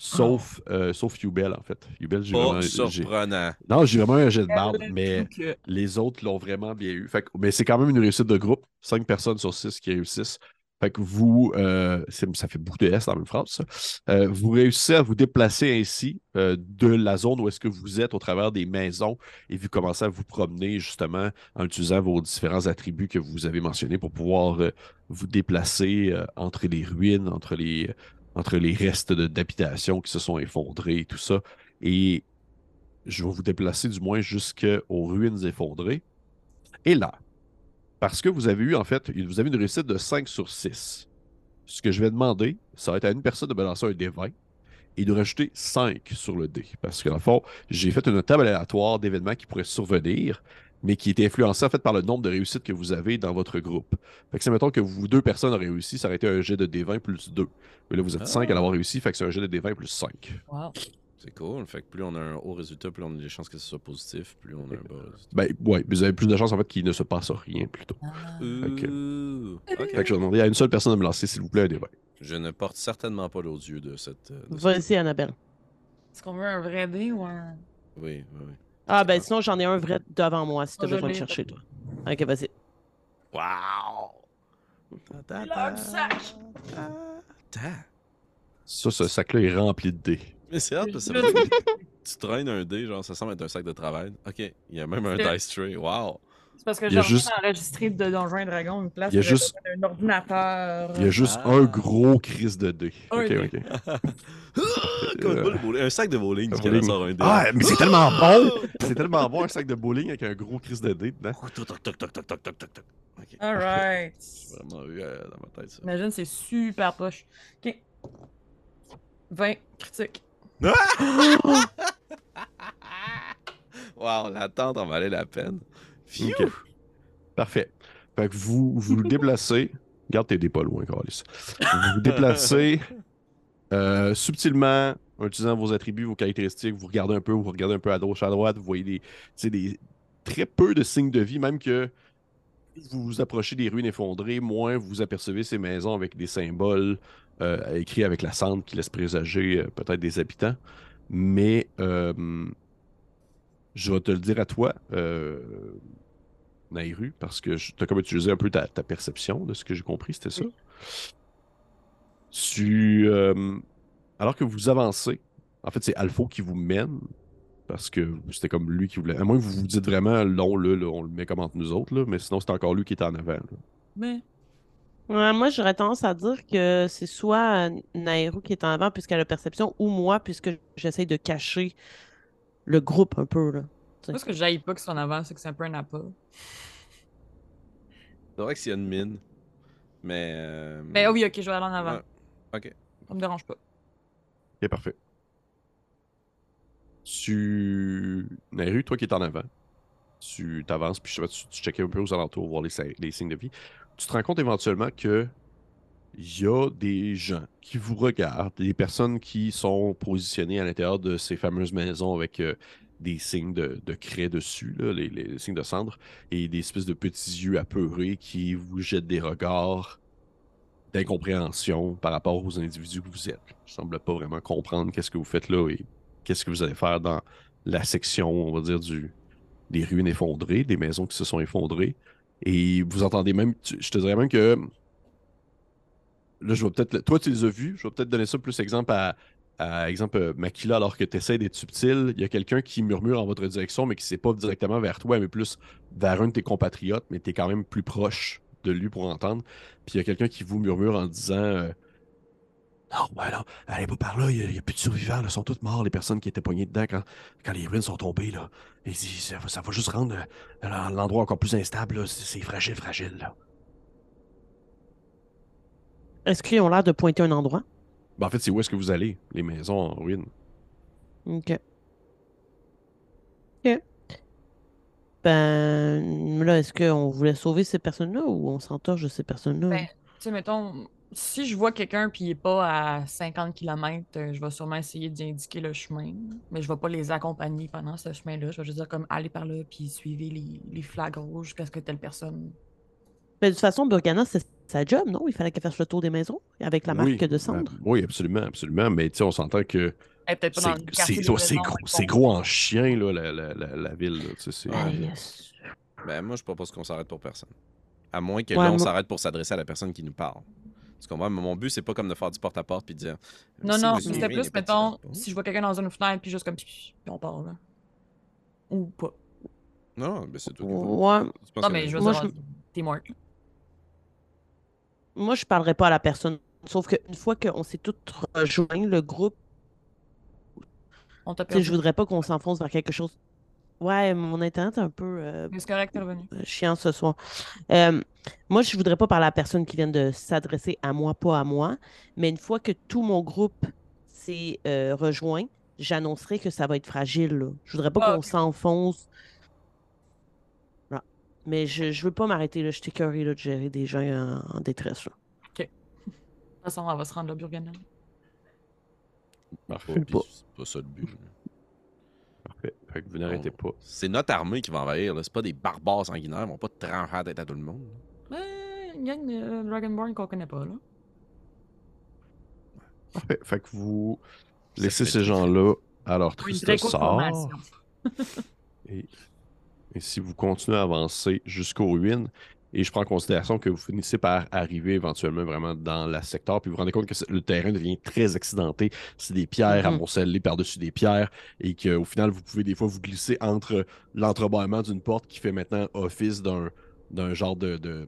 sauf, euh, sauf Yubel, en fait. Yubel, j'ai vraiment. Surprenant. Non, j'ai vraiment un jet de barbe, Elle, mais que- les autres l'ont vraiment bien eu. Fait que- mais c'est quand même une réussite de groupe. Cinq personnes sur six qui réussissent. Fait que vous, euh, ça fait beaucoup de S dans la même phrase, ça. Euh, vous réussissez à vous déplacer ainsi euh, de la zone où est-ce que vous êtes au travers des maisons et vous commencez à vous promener justement en utilisant vos différents attributs que vous avez mentionnés pour pouvoir euh, vous déplacer euh, entre les ruines, entre les, entre les restes d'habitations qui se sont effondrés et tout ça. Et je vais vous déplacer du moins jusqu'aux ruines effondrées. Et là, parce que vous avez eu, en fait, vous avez une réussite de 5 sur 6. Ce que je vais demander, ça va être à une personne de me lancer un D20 et de rajouter 5 sur le dé. Parce que, dans le fond, j'ai fait une table aléatoire d'événements qui pourraient survenir, mais qui est influencée, en fait, par le nombre de réussites que vous avez dans votre groupe. Fait que si, mettons que vous deux personnes auraient réussi, ça aurait été un jet de D20 plus 2. Mais là, vous êtes 5 à l'avoir réussi, fait que c'est un jet de D20 plus 5. Wow. C'est cool. Fait que plus on a un haut résultat, plus on a des chances que ce soit positif, plus on a un bas résultat. Ben, ouais, vous avez plus de chances, en fait, qu'il ne se passe rien, plutôt. Ah. Ok. Ouh. Fait que je vais demander à une seule personne de me lancer, s'il vous plaît, un D20. Je ne porte certainement pas l'autre yeux de cette. euh, de cette- Vas-y, Annabelle. Est-ce qu'on veut un vrai dé ou un. Oui, oui, oui. Ah, ben sinon, j'en ai un vrai devant moi si tu as Oh, je besoin de chercher, toi. Ok, vas-y. Wow! Du sac! Attends. Ça, ce sac-là est rempli de dés. Mais c'est hâte parce que (laughs) tu traînes un dé, genre ça semble être un sac de travail. Ok, il y a même un dice tray. Wow! C'est parce que j'ai juste... enregistré de Donjons et Dragons une place. Il y a juste un ordinateur. Il y a juste ah. un gros crise de dés. Un ok, dé. ok. (laughs) Ah, comme euh... bowling, un sac de bowling, du bowling. Un dé. Ah, mais c'est tellement ah! bon! C'est tellement bon un sac de bowling avec un gros crise de dés dedans. Toc, toc, toc, toc, toc, toc, toc, toc. Okay. Alright. J'ai (laughs) vraiment eu euh, dans ma tête ça. Imagine, c'est super poche. Ok. 20 critiques. Ah! (laughs) wow, l'attente en valait la peine. Parfait. Fait que vous vous déplacez. Garde tes pas loin, Carlis. Vous vous déplacez (laughs) euh, subtilement en utilisant vos attributs, vos caractéristiques. Vous regardez un peu, vous regardez un peu à gauche, à droite. Vous voyez des, des très peu de signes de vie, même que vous vous approchez des ruines effondrées, moins vous apercevez ces maisons avec des symboles euh, écrits avec la cendre qui laissent présager euh, peut-être des habitants. Mais je vais te le dire à toi, Nairu, parce que tu as comme utilisé un peu ta, ta perception de ce que j'ai compris, c'était ça? Tu, euh, alors que vous avancez, en fait, c'est Alpha qui vous mène, parce que c'était comme lui qui voulait. À moins que vous vous dites vraiment, long, là, là, on le met comme entre nous autres, là, mais sinon, c'est encore lui qui est en avant. là. Mais. Ouais, moi, j'aurais tendance à dire que c'est soit Nairo qui est en avant puisqu'elle a la perception ou moi puisque j'essaye de cacher le groupe un peu. Là. Moi, ce que j'aille pas que c'est en avant, c'est que c'est un peu un appât. C'est vrai que s'il y a une mine. Mais. euh, Mais oh oui, ok, je vais aller en avant. ouais. Ok. Ça me dérange pas. Ok, parfait. Tu. Nairu, toi qui es en avant, tu t'avances, puis je sais pas, tu, tu checkais un peu aux alentours, voir les signes de vie. Tu te rends compte éventuellement que il y a des gens qui vous regardent, des personnes qui sont positionnées à l'intérieur de ces fameuses maisons avec euh, des signes de, craie dessus, les, signes de cendre, et des espèces de petits yeux apeurés qui vous jettent des regards d'incompréhension par rapport aux individus que vous êtes. Ils ne semblent pas vraiment comprendre qu'est-ce que vous faites là et qu'est-ce que vous allez faire dans la section, on va dire, des ruines effondrées, des maisons qui se sont effondrées. Et vous entendez même, je te dirais même que là, je vais peut-être, toi tu les as vus, je vais peut-être donner ça plus exemple à, à exemple euh, Makila, alors que tu essaies d'être subtil, il y a quelqu'un qui murmure en votre direction, mais qui ne sait pas directement vers toi, mais plus vers un de tes compatriotes, mais tu es quand même plus proche de lui pour entendre. Puis il y a quelqu'un qui vous murmure en disant euh, Non, ben non, allez pas par là, il n'y a, plus de survivants, ils sont tous morts, les personnes qui étaient poignées dedans quand, quand les ruines sont tombées. Là. Et ça, va- ça va juste rendre euh, l'endroit encore plus instable, c'est fragile, fragile. Là. Est-ce qu'ils ont l'air de pointer un endroit? Ben, en fait, c'est où est-ce que vous allez, les maisons en ruine. Ok. Ok. Ben là, est-ce qu'on voulait sauver ces personnes-là ou on s'entorche de ces personnes-là? Ben, Tu sais, mettons, si je vois quelqu'un puis il est pas à 50 km, je vais sûrement essayer d'y indiquer le chemin. Mais je vais pas les accompagner pendant ce chemin-là. Je vais juste dire comme aller par là puis suivez les, les flags rouges jusqu'à ce que telle personne. Ben, de toute façon, Burgana, c'est sa job, non? Il fallait qu'elle fasse le tour des maisons avec la marque Oui, de cendre. ben, oui, absolument, absolument. Mais tu sais, on s'entend que Elle est peut-être pas dans le c'est gros, gros en chien, là, la, la, la, la ville. là, tu sais, Ah, yes. Ben, moi, je propose qu'on s'arrête pour personne. À moins que Ouais, là, on moi- s'arrête pour s'adresser à la personne qui nous parle. Tu comprends? Mais mon but, c'est pas comme de faire du porte-à-porte puis de dire. Non, Si non, c'était plus, mettons, si je vois quelqu'un dans une fenêtre puis juste comme puis on part là. Ou pas. Non, mais c'est tout. Ouais. Tu penses Non, mais je veux Moi, dire, je- t'es mort. Moi, je parlerai pas à la personne. Sauf qu'une fois qu'on s'est tous rejoints, le groupe, On je voudrais pas qu'on s'enfonce vers quelque chose. Ouais, mon internet est un peu euh, c'est correct, revenu. chiant ce soir. Euh, moi, je voudrais pas parler à la personne qui vient de s'adresser à moi, pas à moi. Mais une fois que tout mon groupe s'est euh, rejoint, j'annoncerai que ça va être fragile. là. Je voudrais pas Ah, qu'on s'enfonce. Mais je, je veux pas m'arrêter. là. Je suis écœurée, là, de gérer des gens en, en détresse. là. De toute façon, on va se rendre là, Burgana. Parfait. C'est pas ça le but. Parfait. Fait que vous n'arrêtez pas. C'est notre armée qui va envahir. là. C'est pas des barbares sanguinaires. Ils vont pas trancher la tête à tout le monde. Mais il y a une euh, Dragonborn qu'on connaît pas, là. Parfait. Fait que vous laissez ces gens-là à leur triste sort. Et, et si vous continuez à avancer jusqu'aux ruines, Et je prends en considération que vous finissez par arriver éventuellement vraiment dans la secteur, puis vous vous rendez compte que le terrain devient très accidenté. C'est des pierres Mhm. amoncelées par-dessus des pierres, et qu'au final, vous pouvez des fois vous glisser entre l'entrebâillement d'une porte qui fait maintenant office d'un d'un genre de, de-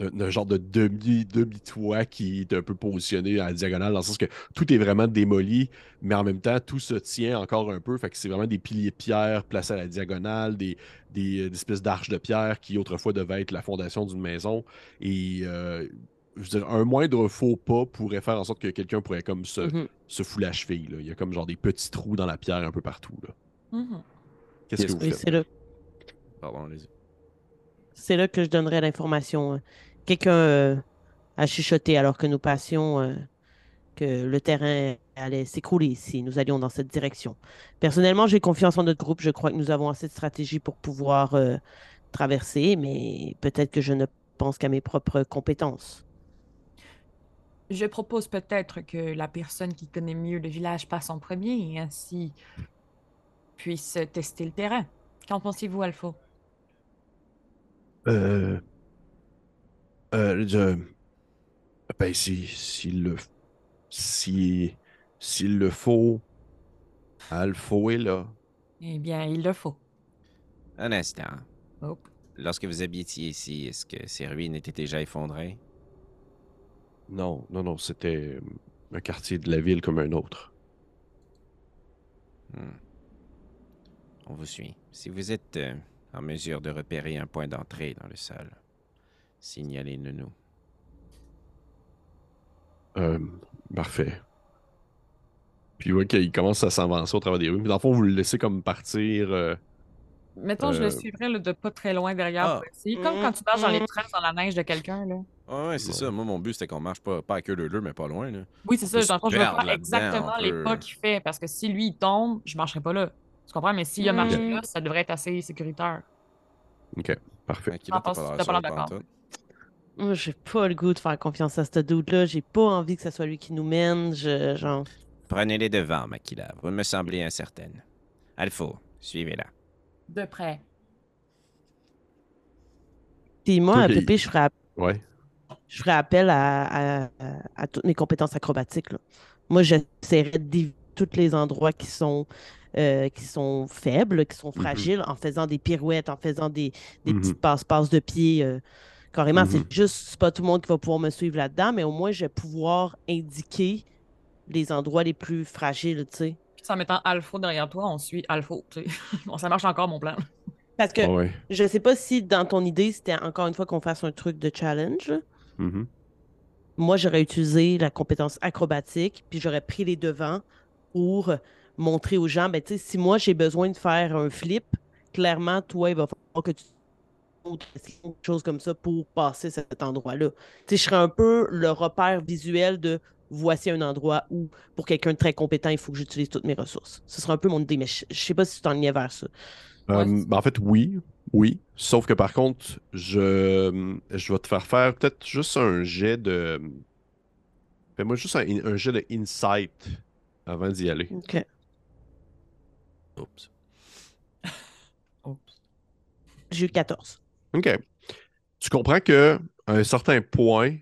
d'un genre de demi, demi-toit qui est un peu positionné à la diagonale, dans le sens que tout est vraiment démoli, mais en même temps, tout se tient encore un peu. Fait que c'est vraiment des piliers de pierre placés à la diagonale, des, des, des espèces d'arches de pierre qui autrefois devaient être la fondation d'une maison. Et euh, je veux dire, un moindre faux pas pourrait faire en sorte que quelqu'un pourrait comme se, Mhm. se fouler la cheville. là. Il y a comme genre des petits trous dans la pierre un peu partout. là. Mhm. Qu'est-ce que vous Oui, faites? c'est là, Pardon, allez-y. c'est là que je donnerais l'information. Quelqu'un euh, a chuchoté alors que nous passions euh, que le terrain allait s'écrouler si nous allions dans cette direction. Personnellement, j'ai confiance en notre groupe. Je crois que nous avons assez de stratégie pour pouvoir euh, traverser, mais peut-être que je ne pense qu'à mes propres compétences. Je propose peut-être que la personne qui connaît mieux le village passe en premier et ainsi puisse tester le terrain. Qu'en pensez-vous, Alpha? Euh, euh, je- Ben, si, s'il le, si, s'il le faut, Alpha est là. Eh bien, il le faut. Un instant. Oh. Lorsque vous habitiez ici, est-ce que ces ruines étaient déjà effondrées? Non, non, non, c'était un quartier de la ville comme un autre. Hmm. On vous suit. Si vous êtes euh, en mesure de repérer un point d'entrée dans le sol, signalez-le nous. Euh, parfait. Puis il voit qu'il commence à s'avancer au travers des rues. Puis dans le fond, vous le laissez comme partir. euh, Mettons, je Euh, le suivrai là, de pas très loin derrière. Ah. essayer. Comme quand tu marches dans Mhm. les traces dans la neige de quelqu'un. là. Ah ouais, c'est Ouais. ça. Moi, mon but, c'était qu'on marche pas, pas à queue leu mais pas loin. Là. Oui, c'est ça. Dans le fond, je veux exactement les peut- pas qu'il fait. Parce que si lui, il tombe, je marcherai pas là. Tu comprends? Mais s'il a marché Mhm. là, ça devrait être assez sécuritaire. Ok, parfait. Là, pas d'accord? Moi, j'ai pas le goût de faire confiance à ce dude-là. J'ai pas envie que ce soit lui qui nous mène. Je, genre... Prenez les devants, Makila. Vous me semblez incertaine. Alpha, suivez-la. De près. Puis moi, Ok. Pépé, je ferais, app- Ouais. je ferais appel à, à- à- à toutes mes compétences acrobatiques. là. Moi, j'essaierais d'éviter tous les endroits qui sont, euh, qui sont faibles, qui sont Mhm. fragiles, en faisant des pirouettes, en faisant des, des Mhm. petites passe-passe de pied. euh, carrément, Mhm. c'est juste, c'est pas tout le monde qui va pouvoir me suivre là-dedans, mais au moins, je vais pouvoir indiquer les endroits les plus fragiles, tu sais. Puis en mettant Alpha derrière toi, on suit Alpha. tu sais. (laughs) bon, ça marche encore, mon plan. Parce que Ah ouais. je sais pas si dans ton idée, c'était encore une fois qu'on fasse un truc de challenge. Mhm. moi, j'aurais utilisé la compétence acrobatique, puis j'aurais pris les devants pour montrer aux gens, ben, tu sais, si moi j'ai besoin de faire un flip, clairement, toi, il va falloir que tu quelque chose comme ça pour passer cet endroit-là. Tu sais, je serais un peu le repère visuel de voici un endroit où, pour quelqu'un de très compétent, il faut que j'utilise toutes mes ressources. Ce serait un peu mon idée, mais je, je sais pas si tu t'enlignais vers ça. Euh, Ouais. ben, en fait, oui. Oui. Sauf que par contre, je, je vais te faire faire peut-être juste un jet de. Fais-moi juste un, un jet de insight avant d'y aller. OK. Oups. Oups. J'ai eu 14. OK. Tu comprends que à un certain point,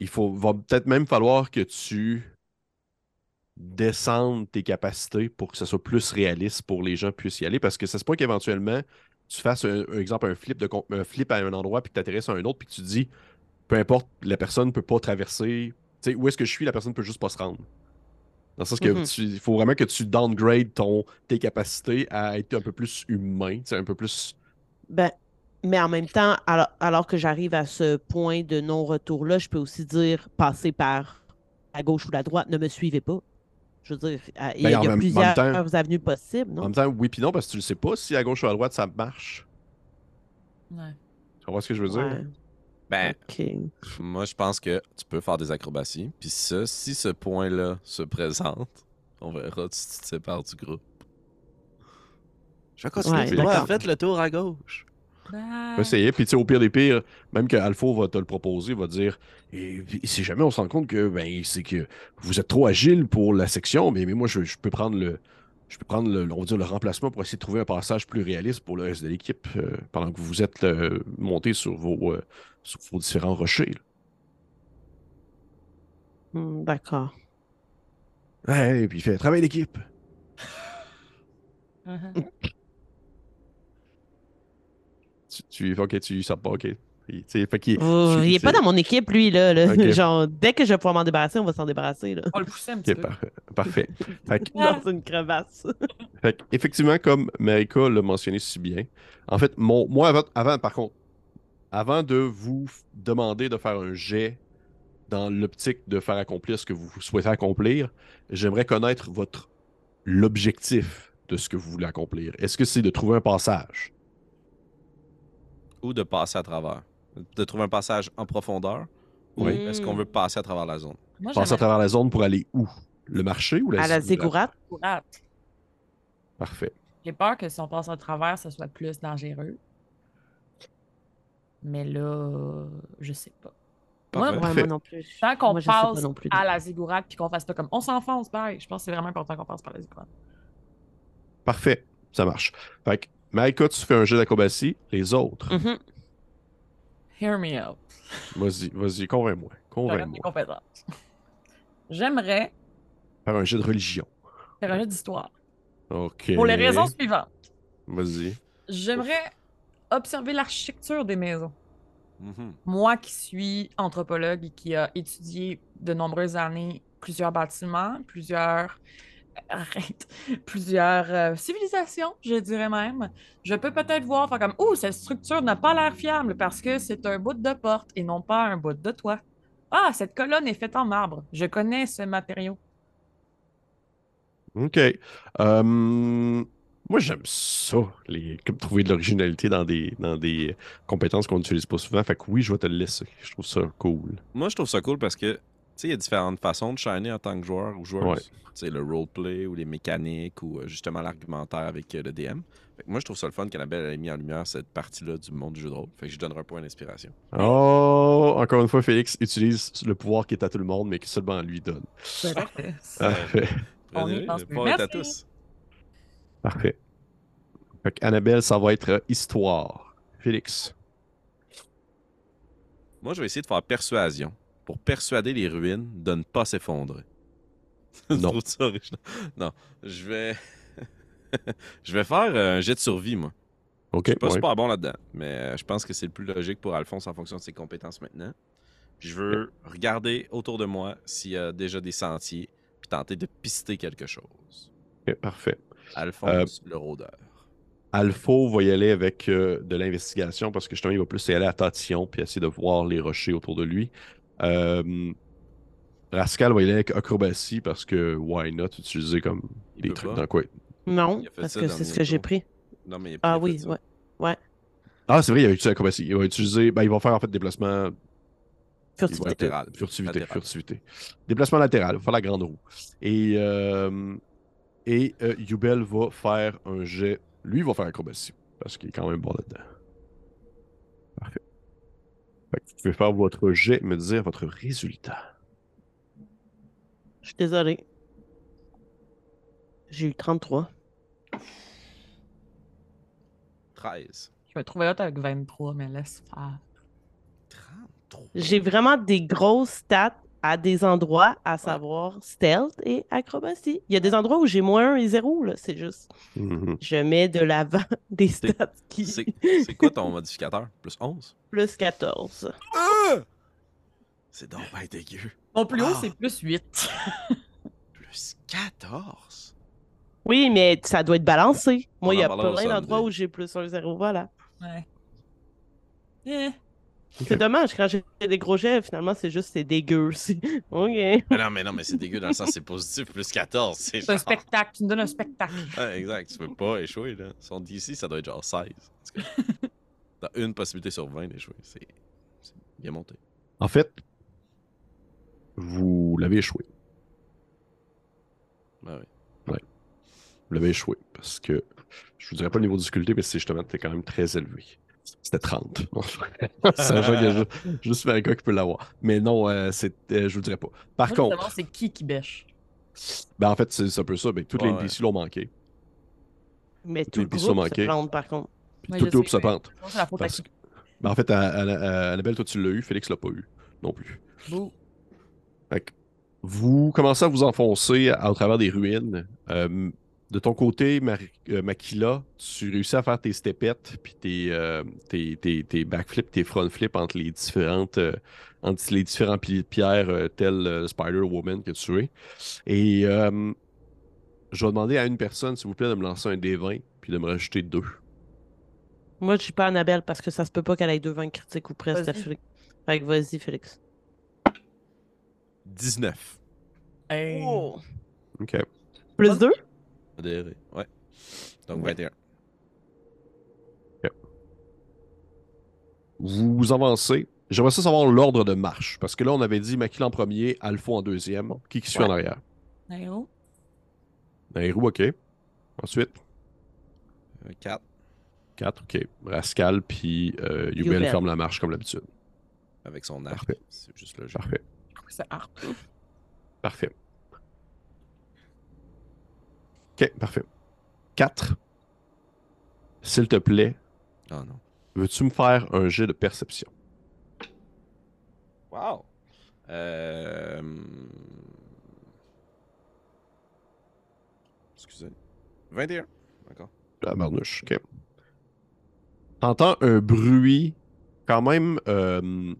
il faut, va peut-être même falloir que tu descendes tes capacités pour que ce soit plus réaliste pour les gens puissent y aller. Parce que ça se peut qu'éventuellement, tu fasses un, un exemple, un flip, de, un flip à un endroit, puis que tu atterrisses à un autre, puis que tu dis, peu importe, la personne ne peut pas traverser. Tu sais, où est-ce que je suis, la personne ne peut juste pas se rendre. Dans le sens que Mhm. tu- il faut vraiment que tu downgrades ton, tes capacités à être un peu plus humain, un peu plus. Ben, mais en même temps, alors, alors que j'arrive à ce point de non-retour-là, je peux aussi dire passer par la gauche ou la droite, ne me suivez pas. Je veux dire, il y Ben, a, en il y a même- en même plusieurs temps- avenues possibles, En non? même temps, oui puis non, parce que tu le sais pas si à gauche ou à droite ça marche. Ouais. Tu vois ce que je veux dire? Ouais, Ben. Moi, je pense que tu peux faire des acrobaties. Puis ça, si ce point-là se présente, on verra si tu te sépares du groupe. Je vais continuer. Ouais. Faites le tour à gauche. Ben, essayer, puis tu sais, au pire des pires, même que Alpha va te le proposer, va te dire et, si jamais on se rend compte que ben c'est que vous êtes trop agile pour la section, mais, mais moi je, je peux prendre le, je peux prendre le, on va dire, le remplacement pour essayer de trouver un passage plus réaliste pour le reste de l'équipe euh, pendant que vous vous êtes euh, monté sur vos, euh, sur vos différents rochers. Hmm, D'accord. Ouais, et puis il fait travail d'équipe. (laughs) Uh-huh. Tu, ok, tu sors pas, ok. Il, tu sais, fait Oh, tu- il est pas dans mon équipe, lui, là. (laughs) Genre, dès que je vais pouvoir m'en débarrasser, on va s'en débarrasser, là. On le poussait un petit peu. par- parfait. (laughs) Fait que- Dans une crevasse. (laughs) Fait que, effectivement, comme Marika l'a mentionné si bien, en fait, mon, moi, avant, avant, par contre, avant de vous demander de faire un jet dans l'optique de faire accomplir ce que vous souhaitez accomplir, j'aimerais connaître votre l'objectif de ce que vous voulez accomplir. Est-ce que c'est de trouver un passage? Ou de passer à travers? De trouver un passage en profondeur. Ou Oui. est-ce qu'on veut passer à travers la zone? Moi, Passer à travers la zone pour aller où? Le marché ou la À la ziggourate? zégourate. Parfait. J'ai peur que si on passe à travers, ça soit plus dangereux. Mais là, je sais pas. Moi. Ouais, moi non plus. Tant qu'on passe non plus. à la ziggourate puis qu'on fasse pas comme on s'enfonce, pareil. Je pense que c'est vraiment important qu'on passe par la ziggourate. Parfait. Ça marche. Fait que, Marika, tu fais un jet d'acrobatie. Les autres, Mhm. Hear me out. vas-y, vas-y, convainc-moi. Convainc-moi. J'aimerais Faire un jet de religion. faire un jeu d'histoire. OK. Pour les raisons suivantes. Vas-y. J'aimerais observer l'architecture des maisons. Mhm. Moi qui suis anthropologue et qui a étudié de nombreuses années plusieurs bâtiments, plusieurs arrête, plusieurs euh, civilisations, je dirais même, je peux peut-être voir faire comme oh cette structure n'a pas l'air fiable parce que c'est un bout de porte et non pas un bout de toit. Ah, cette colonne est faite en marbre. Je connais ce matériau. OK. Euh, moi, j'aime ça, les, comme trouver de l'originalité dans des, dans des compétences qu'on n'utilise pas souvent. Fait que oui, je vais te le laisser. Je trouve ça cool. Moi, je trouve ça cool parce que, sais, il y a différentes façons de shiner en tant que joueur ou joueuse. Ouais. Tu sais, le roleplay ou les mécaniques ou euh, justement l'argumentaire avec euh, le DM. Fait que moi, je trouve ça le fun qu'Annabelle ait mis en lumière cette partie-là du monde du jeu de rôle. Fait que je donnerai un point d'inspiration. Oh, encore une fois, Félix utilise le pouvoir qui est à tout le monde, mais qui seulement lui donne. Parfait. On y pense le plus. pouvoir est à Merci. tous. Parfait. Fait que Annabelle, ça va être euh, histoire. Félix. Moi, je vais essayer de faire persuasion pour persuader les ruines de ne pas s'effondrer. (laughs) Non. Non, je vais. (laughs) je vais faire euh, un jet de survie, moi. OK. Je suis pas ouais. super bon là-dedans, mais euh, je pense que c'est le plus logique pour Alphonse en fonction de ses compétences maintenant. Puis je veux regarder autour de moi s'il y a déjà des sentiers, puis tenter de pister quelque chose. Parfait. Alphonse, le rôdeur. Alpha va y aller avec euh, de l'investigation parce que justement, il va plus y aller à tatillon puis essayer de voir les rochers autour de lui. Euh, Rascal va y aller avec acrobatie parce que why not utiliser comme Il des trucs pas. dans quoi? Non, parce que c'est ce que j'ai pris. Non, mais il a Ah oui, ouais. Ah, c'est vrai, il va utiliser acrobatie. Il va utiliser. Ben, il va faire en fait déplacement. il va Furtivité. être- Latéral. Furtivité, Latéral. furtivité. Déplacement latéral, il va faire la grande roue. Et, euh, et euh, Yubel va faire un jet. Lui, il va faire acrobatie parce qu'il est quand même bon là-dedans. Fait que vous pouvez faire votre jet, me dire votre résultat. Je suis désolé. J'ai eu 33. 13. Je vais trouver l'autre avec 23, mais laisse faire. 33. J'ai vraiment des grosses stats à des endroits, à savoir stealth et acrobatie. Il y a des endroits où j'ai moins 1 et 0, là. C'est juste, Mhm. je mets de l'avant (laughs) des stats qui... C'est c'est quoi ton modificateur? Plus 11? Plus 14. C'est donc bien dégueu. Mon plus haut, Ah. c'est plus 8. Plus 14? Oui, mais ça doit être balancé. Moi, il y a plein d'endroits où j'ai plus 1 0, voilà. Ouais. C'est dommage, quand j'ai des gros jets, finalement, c'est juste, c'est dégueu. c'est- (laughs) OK. Mais non, mais non, mais c'est dégueu dans le sens c'est positif. Plus 14, c'est un spectacle. Tu me donnes un spectacle. (laughs) Ouais, exact, tu peux pas échouer, là. Son DC, ça doit être genre 16. En tout cas, (laughs) T'as une possibilité sur 20 d'échouer. C'est c'est bien monté. En fait, vous l'avez échoué. Ouais, ouais. Vous l'avez échoué parce que je vous dirais pas le niveau de difficulté, mais c'est justement c'était quand même très élevé. C'était 30. c'est juste un gars qui peut l'avoir. Mais non, euh, c'est, euh, je vous le dirais pas. Par Moi, contre, c'est qui qui bêche? Ben, en fait, c'est un peu ça. Ben, toutes Ouais, les ouais. NPC l'ont manqué. Mais Toutes tout les le groupe sont se plante, par contre. Ouais, tout le groupe se mais- plante. C'est la faute à Parce qui? que- Ben, en fait, à- à- à- Annabelle, toi, tu l'as eu. Félix l'a pas eu. Non plus. Bouh. Fait que vous commencez à vous enfoncer à- au travers des ruines? Euh, de ton côté, Makila, euh, tu réussis à faire tes stepettes, puis tes, euh, tes, tes, tes backflips, tes front flips entre les différentes euh, entre les différents piliers de pierre, tel Spider-Woman que tu es. Et je vais demander à une personne, s'il vous plaît, de me lancer un D20, puis de me rajouter deux. Moi, je suis pas Annabelle, parce que ça se peut pas qu'elle ait deux 20 critiques ou presque vas-y, Félix. 19. Hey. Oh. OK. Plus 2? Modéré, ouais. Donc 21. Vous avancez. J'aimerais ça savoir l'ordre de marche. Parce que là, on avait dit Maquille en premier, Alpha en deuxième. Qui qui suit ouais. en arrière? Nairo. Nairo, ok. Ensuite? Euh, 4. 4, ok. Rascal, puis euh, ferme la marche comme d'habitude. Avec son arc. C'est juste logique. Parfait. Parfait. OK, parfait. 4. S'il te plaît, Oh non. veux-tu me faire un jet de perception? Wow. Euh... Excusez. 21. D'accord. La barnouche, OK. T'entends un bruit quand même, euh,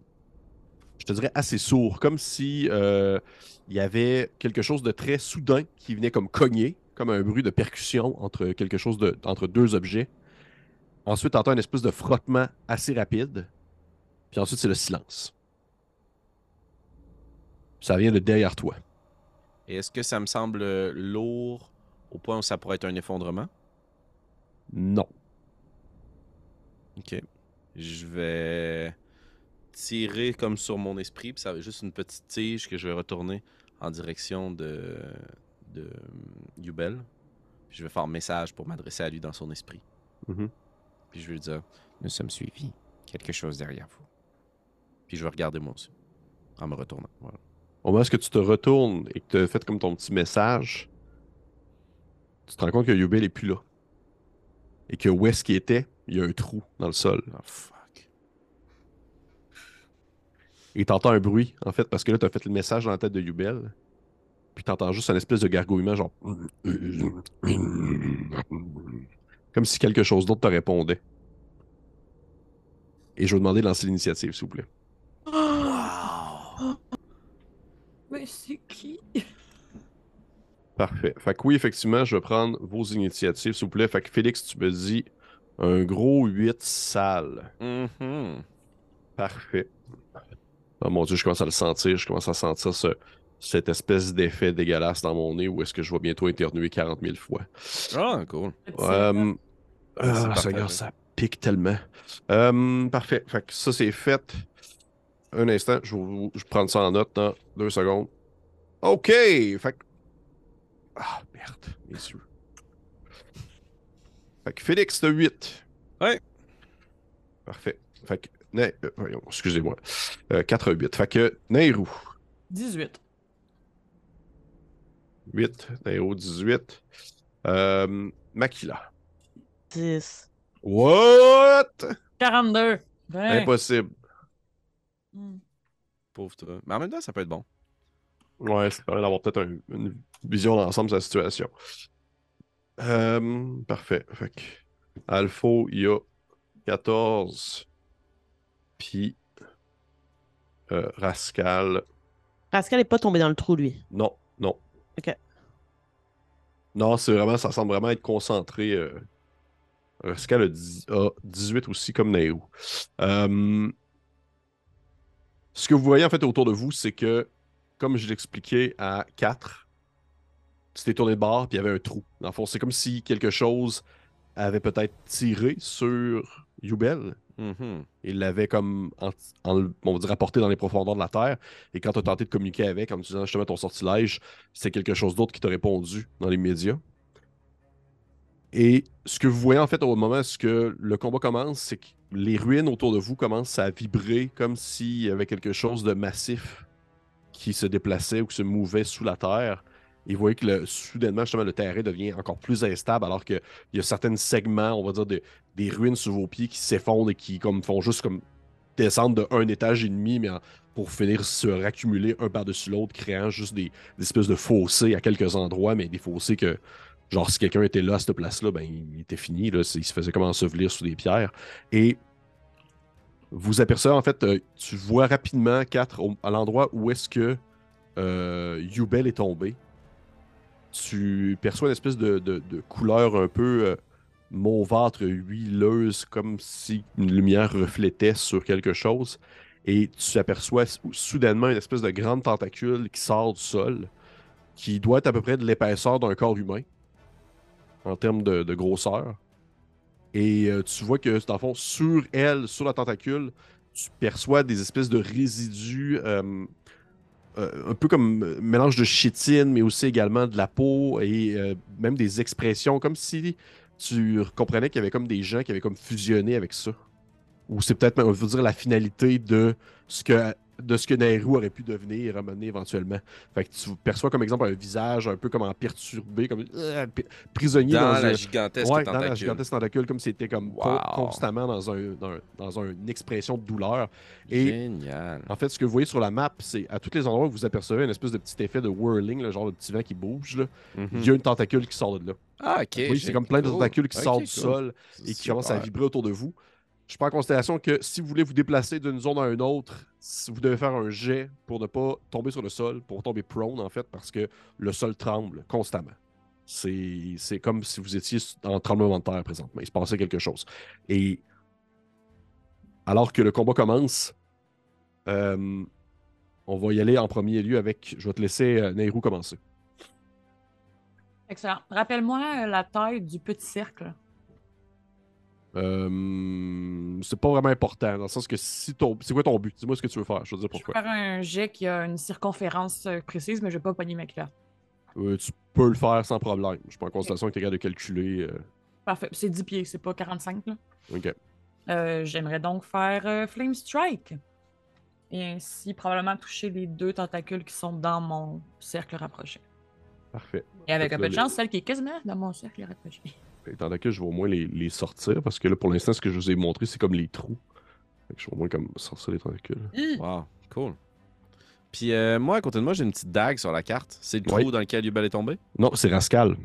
je te dirais, assez sourd, comme si euh, il y avait quelque chose de très soudain qui venait comme cogner, comme un bruit de percussion entre quelque chose de, entre deux objets. Ensuite, t'entends une espèce de frottement assez rapide. Puis ensuite, c'est le silence. Ça vient de derrière toi. Et est-ce que ça me semble lourd au point où ça pourrait être un effondrement? Non. Ok. Je vais tirer comme sur mon esprit, puis ça va être juste une petite tige que je vais retourner en direction de, de euh, Yubel. Puis je vais faire un message pour m'adresser à lui dans son esprit. Mhm. Puis je vais lui dire, Nous sommes suivis. Quelque chose derrière vous. puis je vais regarder moi aussi, en me retournant. Voilà. Au moment où est-ce que tu te retournes et que tu as fait comme ton petit message, tu te rends compte que Yubel est plus là. Et que où est-ce qu'il était, il y a un trou dans le sol. Oh fuck. Et t'entends un bruit, en fait, parce que là, tu as fait le message dans la tête de Yubel. Puis t'entends juste un espèce de gargouillement, genre. Comme si quelque chose d'autre te répondait. Et je vais demander de lancer l'initiative, s'il vous plaît. (gasps) Mais c'est qui? Parfait. Fait que oui, effectivement, je vais prendre vos initiatives, s'il vous plaît. Fait que Félix, tu me dis un gros 8 sales. Mhm. Parfait. Oh mon dieu, je commence à le sentir. Je commence à sentir ce, cette espèce d'effet dégueulasse dans mon nez où est-ce que je vais bientôt éternuer 40 000 fois. Ah, cool. Euh, Ah, Seigneur, ça. ça pique tellement. Euh, parfait. Fait que ça, c'est fait. Un instant, je vais prendre ça en note dans deux secondes. OK! Fait que... Ah, merde, mes yeux. Fait que Félix, t'as 8. Ouais. Parfait. Fait que... Euh, voyons, excusez-moi. Euh, 4 à 8. Fait que Nairou, 18. 8. Nairou, 18. Euh, Makila. 10. What? 42. 20. Impossible. Hmm. Pauvre toi. Mais en même temps, ça peut être bon. Ouais, ça permet d'avoir peut-être un- une vision d'ensemble de la situation. Euh, parfait. Fait que Alpha, il y a 14. Puis euh, Rascal. Pascal n'est pas tombé dans le trou, lui. Non. Ok. Non, c'est vraiment, ça semble vraiment être concentré. euh. Rascal a, dix- a 18 aussi, comme Nairou. Euh, ce que vous voyez en fait autour de vous, c'est que, comme je l'expliquais à 4, tu t'es tourné de bord, puis il y avait un trou. Dans le fond, c'est comme si quelque chose avait peut-être tiré sur Yubel. Mhm. Il l'avait comme, en, en- on va dire, apporté dans les profondeurs de la Terre. Et quand tu as tenté de communiquer avec, en utilisant justement ton sortilège, c'est quelque chose d'autre qui t'a répondu dans les médias. Et ce que vous voyez en fait au moment où le combat commence, c'est que les ruines autour de vous commencent à vibrer comme s'il y avait quelque chose de massif qui se déplaçait ou qui se mouvait sous la terre. Et vous voyez que le, soudainement, justement, le terrain devient encore plus instable alors qu'il y a certains segments, on va dire, de, des ruines sous vos pieds qui s'effondrent et qui comme, font juste comme descendre de un étage et demi, mais pour finir se raccumuler un par-dessus l'autre, créant juste des, espèces de fossés à quelques endroits, mais des fossés que, genre, si quelqu'un était là à cette place-là, ben, il était fini, là, il se faisait comme ensevelir sous des pierres. Et vous apercevez, en fait, euh, tu vois rapidement, quatre à l'endroit où est-ce que euh, Yubel est tombé. Tu perçois une espèce de, couleur un peu euh, mauvâtre, huileuse, comme si une lumière reflétait sur quelque chose. Et tu aperçois soudainement une espèce de grande tentacule qui sort du sol, qui doit être à peu près de l'épaisseur d'un corps humain, en termes de, grosseur. Et euh, tu vois que, dans le fond, sur elle, sur la tentacule, tu perçois des espèces de résidus, euh, un peu comme mélange de chitine, mais aussi également de la peau et même des expressions, comme si tu comprenais qu'il y avait comme des gens qui avaient comme fusionné avec ça. Ou c'est peut-être, on veut dire, la finalité de ce que de ce que Nairou aurait pu devenir et ramener éventuellement. Fait que tu perçois comme exemple un visage un peu comme en perturbé, comme euh, prisonnier dans, la gigantesque ouais, tentacule. Dans la gigantesque tentacule, comme c'était comme constamment dans, un, dans, une expression de douleur. Et Génial. En fait, ce que vous voyez sur la map, c'est à tous les endroits où vous apercevez un espèce de petit effet de whirling, le genre de petit vent qui bouge. Là. Mhm. Il y a une tentacule qui sort de là. Ah, ok. Oui, c'est comme plein de tentacules qui sortent du sol et qui commencent à vibrer autour de vous. Je prends en considération que si vous voulez vous déplacer d'une zone à une autre, vous devez faire un jet pour ne pas tomber sur le sol, pour tomber prone en fait, parce que le sol tremble constamment. C'est comme si vous étiez en tremblement de terre présentement. Il se passait quelque chose. Et alors que le combat commence, euh, on va y aller en premier lieu avec. Je vais te laisser euh, Nehru commencer. Excellent. Rappelle-moi la taille du petit cercle. Euh, c'est pas vraiment important, dans le sens que si ton. C'est quoi ton but? Dis-moi ce que tu veux faire. Je veux dire pourquoi. Je vais faire un jet qui a une circonférence euh, précise, mais je vais pas pogner ma clé. Euh, tu peux le faire sans problème. Je prends en considération que tu es capable de calculer. Parfait. C'est 10 pieds, c'est pas 45. Là. Ok. J'aimerais donc faire Flame Strike. Et ainsi, probablement toucher les deux tentacules qui sont dans mon cercle rapproché. Parfait. Et avec un peu de chance, celle qui est quasiment dans mon cercle rapproché. Étant donné que je vais au moins les, sortir, parce que là, pour l'instant, ce que je vous ai montré, c'est comme les trous. je vais au moins comme sortir les tentacules. Wow, cool. Puis euh, moi, à côté de moi, j'ai une petite dague sur la carte. C'est le trou dans lequel Yubel est tombé? Non, c'est Rascal.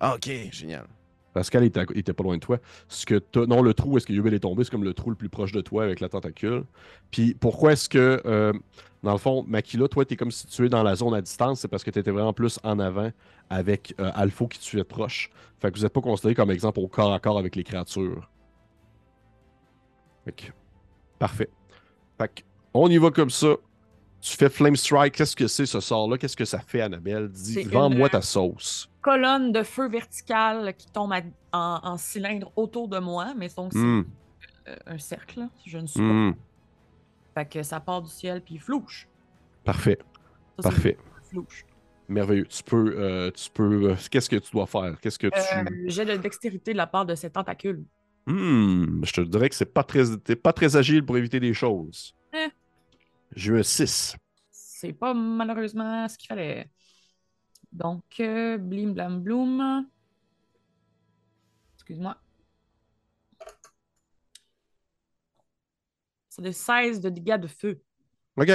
Ah, ok, génial. Rascal était, était pas loin de toi. Ce que non, le trou où est-ce que Yubel est tombé, c'est comme le trou le plus proche de toi avec la tentacule. Puis pourquoi est-ce que, euh, dans le fond, Makila, toi, tu es comme situé dans la zone à distance, c'est parce que tu étais vraiment plus en avant avec euh, Alpha qui te suivait proche. Fait que vous n'êtes pas considéré comme exemple au corps à corps avec les créatures. Fait parfait. Fait que, on y va comme ça. Tu fais Flame Strike. Qu'est-ce que c'est ce sort-là? Qu'est-ce que ça fait, Annabelle? Dis, vends-moi ta sauce. Colonne de feu verticale qui tombe en, cylindre autour de moi, mais donc c'est hmm. euh, un cercle. Je ne suis pas. Hmm. Fait que ça part du ciel puis flouche. Parfait. Parfait. Flouche. Merveilleux. Tu peux. Euh, tu peux euh, Qu'est-ce que tu dois faire? Qu'est-ce que tu. J'ai de dextérité de la part de ces tentacules. Hmm, je te dirais que c'est pas très, pas très agile pour éviter des choses. Eh. J'ai eu un 6. C'est pas malheureusement ce qu'il fallait. Donc, blim blam bloom. Excuse-moi. C'est des 16 de dégâts de feu. OK.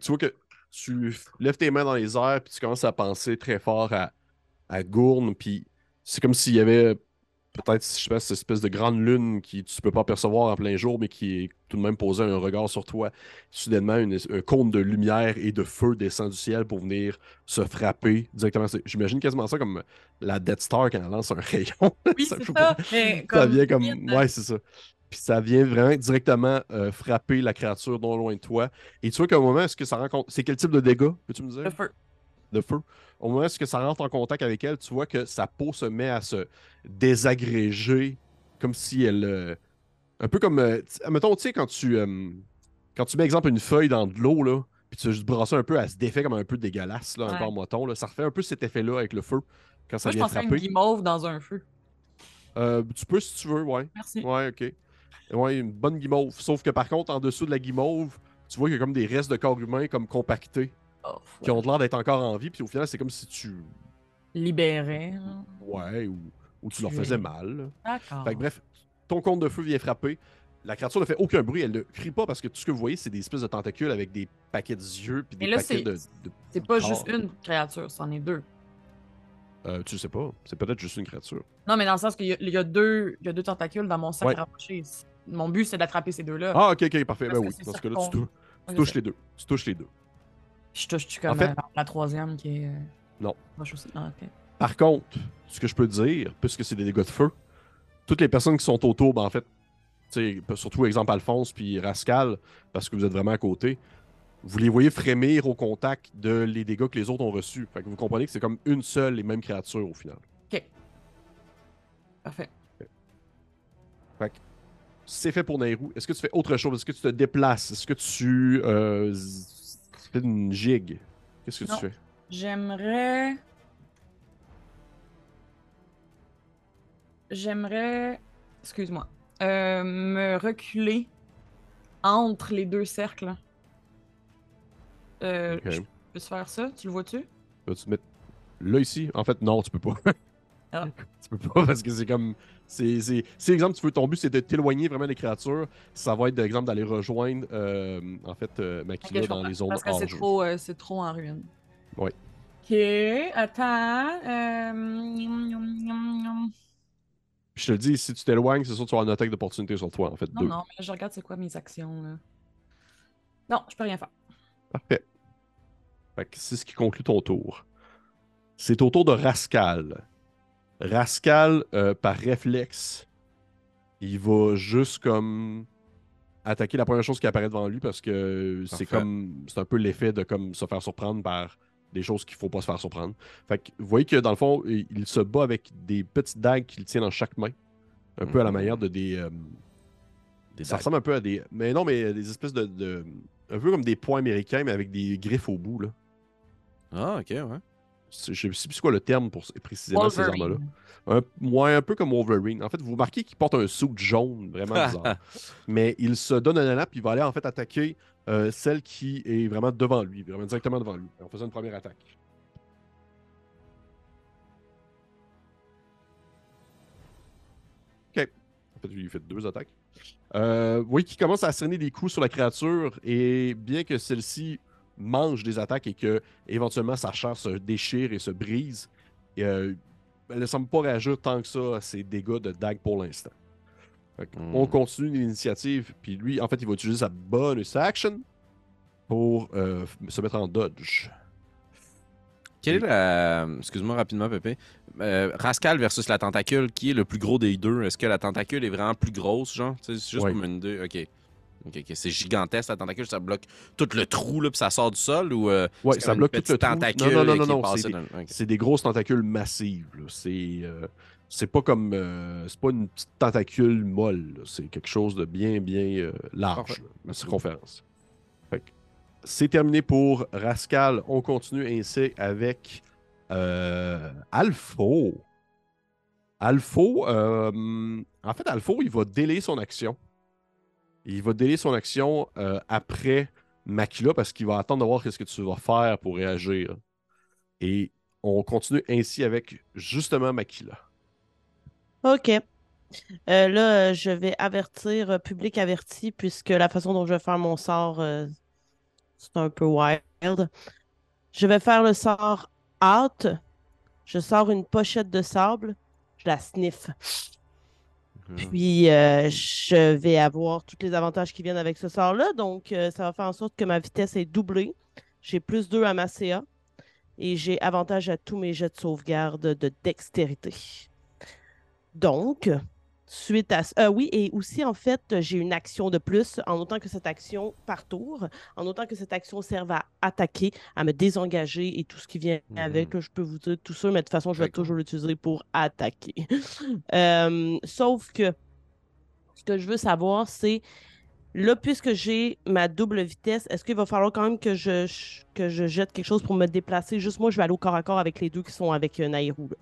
tu vois que tu lèves tes mains dans les airs, puis tu commences à penser très fort à, à Gourne, puis c'est comme s'il y avait peut-être, je sais pas, cette espèce de grande lune qui tu peux pas percevoir en plein jour, mais qui est tout de même posé un regard sur toi. Soudainement, un cône de lumière et de feu descend du ciel pour venir se frapper directement. J'imagine quasiment ça comme la Death Star quand elle lance un (laughs) rayon. Oui, ça. ça vient comme. Ouais, c'est ça puis ça vient vraiment directement euh, frapper la créature non loin de toi. Et tu vois qu'au moment, est-ce que ça rencontre. C'est quel type de dégâts, peux-tu me dire? De feu. De feu. Au moment où ça rentre en contact avec elle, tu vois que sa peau se met à se désagréger, comme si elle. Euh, un peu comme. Euh, mettons, tu sais, quand tu. quand tu mets, exemple, une feuille dans de l'eau, là, puis tu juste brasser un peu, elle se défait comme un peu dégueulasse, là, encore moton. Là. Ça refait un peu cet effet-là avec le feu. Quand ça Moi, vient je pensais à une guimauve dans un feu. tu peux si tu veux, ouais. Merci. Ouais, ok. Ouais, une bonne guimauve. Sauf que par contre, en dessous de la guimauve, tu vois qu'il y a comme des restes de corps humain comme compactés Qui ont l'air d'être encore en vie, puis au final, c'est comme si tu. Libérais. hein. Ouais, ou, ou tu leur faisais es- mal. là. D'accord. Fait que bref, ton compte de feu vient frapper. La créature ne fait aucun bruit, elle ne crie pas parce que tout ce que vous voyez, c'est des espèces de tentacules avec des paquets d'yeux puis des Mais là, paquets c'est- de. de- C'est pas juste une créature, c'en est deux. Euh, tu sais pas, c'est peut-être juste une créature. Non, mais dans le sens qu'il y, a- il y a deux, il y a deux tentacules dans mon sac Ouais. rapproché. Mon but, c'est d'attraper ces deux-là. Ah, ok, ok, parfait. Parce Ben que oui, c'est dans ce cas-là, tu, tou- touches les deux. Tu touches les deux. Je touche-tu comme En fait- euh, la troisième qui est. euh, Non. aussi? Ah, ok. Par contre, ce que je peux dire, puisque c'est des dégâts de feu, toutes les personnes qui sont autour, ben en fait, tu sais, surtout exemple Alphonse puis Rascal, parce que vous êtes vraiment à côté, vous les voyez frémir au contact de les dégâts que les autres ont reçus. Fait que vous comprenez que c'est comme une seule et même créature au final. Parfait. Fait que c'est fait pour Nairou. Est-ce que tu fais autre chose? Est-ce que tu te déplaces? Est-ce que tu euh, une gigue? Qu'est-ce que Non. tu fais? J'aimerais. J'aimerais. Excuse-moi. Euh, me reculer entre les deux cercles. Euh. Je peux faire ça? Tu le vois-tu? Te mettre là ici? En fait, non, tu peux pas. (laughs) Ah. (laughs) Tu peux pas parce que c'est comme. C'est, c'est, si, exemple, tu veux, ton but, c'est de t'éloigner vraiment des créatures, ça va être, d'exemple, d'aller rejoindre, euh, en fait, euh, je dans les zones Parce que c'est trop, euh, c'est trop en ruine. Ouais. Ok, attends. euh, je te le dis, si tu t'éloignes, c'est sûr que tu vas avoir une attaque d'opportunité sur toi, en fait, Non, deux. non, mais je regarde c'est quoi mes actions. Là. Non, je peux rien faire. Parfait. Fait que c'est ce qui conclut ton tour. C'est au tour de Rascal. Rascal, euh, par réflexe, il va juste comme attaquer la première chose qui apparaît devant lui parce que c'est comme c'est un peu l'effet de comme se faire surprendre par des choses qu'il faut pas se faire surprendre. Fait que vous voyez que dans le fond, il il se bat avec des petites dagues qu'il tient dans chaque main. Un peu à la Mhm. manière de des. euh, Des ça ressemble un peu à des. Mais non, mais des espèces de. de- Un peu comme des poings américains, mais avec des griffes au bout. Là. Ah, ok, ouais. Je sais plus quoi le terme pour précisément ces Wolverine. armes-là. Un, ouais, un peu comme Wolverine. En fait, vous remarquez qu'il porte un suit jaune, vraiment (laughs) bizarre. mais il se donne un élan, puis il va aller en fait attaquer euh, celle qui est vraiment devant lui, vraiment directement devant lui, en faisant une première attaque. Ok. En fait, il fait deux attaques. Euh, vous voyez qu'il commence à asséner des coups sur la créature, et bien que celle-ci mange des attaques et que éventuellement sa chair se déchire et se brise, euh, elle ne semble pas réagir tant que ça à ses dégâts de dague pour l'instant. Que Hmm. On continue l'initiative, puis lui, en fait, il va utiliser sa bonus action pour euh, se mettre en dodge. Quelle est la. Excuse-moi rapidement, Pépé. Euh, Rascal versus la tentacule, qui est le plus gros des deux? Est-ce que la tentacule est vraiment plus grosse, genre? C'est juste Ouais. comme une deux. Ok. C'est gigantesque la tentacule, ça bloque tout le trou, là, puis ça sort du sol ou. euh, c'est ça bloque tout le trou. tentacule Non, non, non, non, non, c'est dans des grosses tentacules massives. C'est euh, c'est pas comme. euh, c'est pas une petite tentacule molle. C'est quelque chose de bien, bien large, la circonférence. C'est terminé pour Rascal. On continue ainsi avec Alpho. Alpho, en fait, Alpho, il va délayer son action. Il va délayer son action euh, après Makila parce qu'il va attendre de voir ce que tu vas faire pour réagir. Et on continue ainsi avec justement Makila. OK. Euh, là, je vais avertir, euh, public averti, puisque la façon dont je vais faire mon sort, c'est un peu wild. Je vais faire le sort out. Je sors une pochette de sable. Je la sniffe. Mhm. Puis, euh, je vais avoir tous les avantages qui viennent avec ce sort-là. Donc, euh, ça va faire en sorte que ma vitesse est doublée. J'ai plus 2 à ma CA. Et j'ai avantage à tous mes jets de sauvegarde de dextérité. Donc, suite à... Euh, oui, et aussi, en fait, j'ai une action de plus, en autant que cette action par tour, en autant que cette action serve à attaquer, à me désengager et tout ce qui vient Mhm. avec. Je peux vous dire tout ça, mais de toute façon, je vais toujours l'utiliser pour attaquer. (laughs) Euh, sauf que ce que je veux savoir, c'est là, puisque j'ai ma double vitesse, est-ce qu'il va falloir quand même que je, que je jette quelque chose pour me déplacer? Juste moi, je vais aller au corps à corps avec les deux qui sont avec euh, Nairou. là.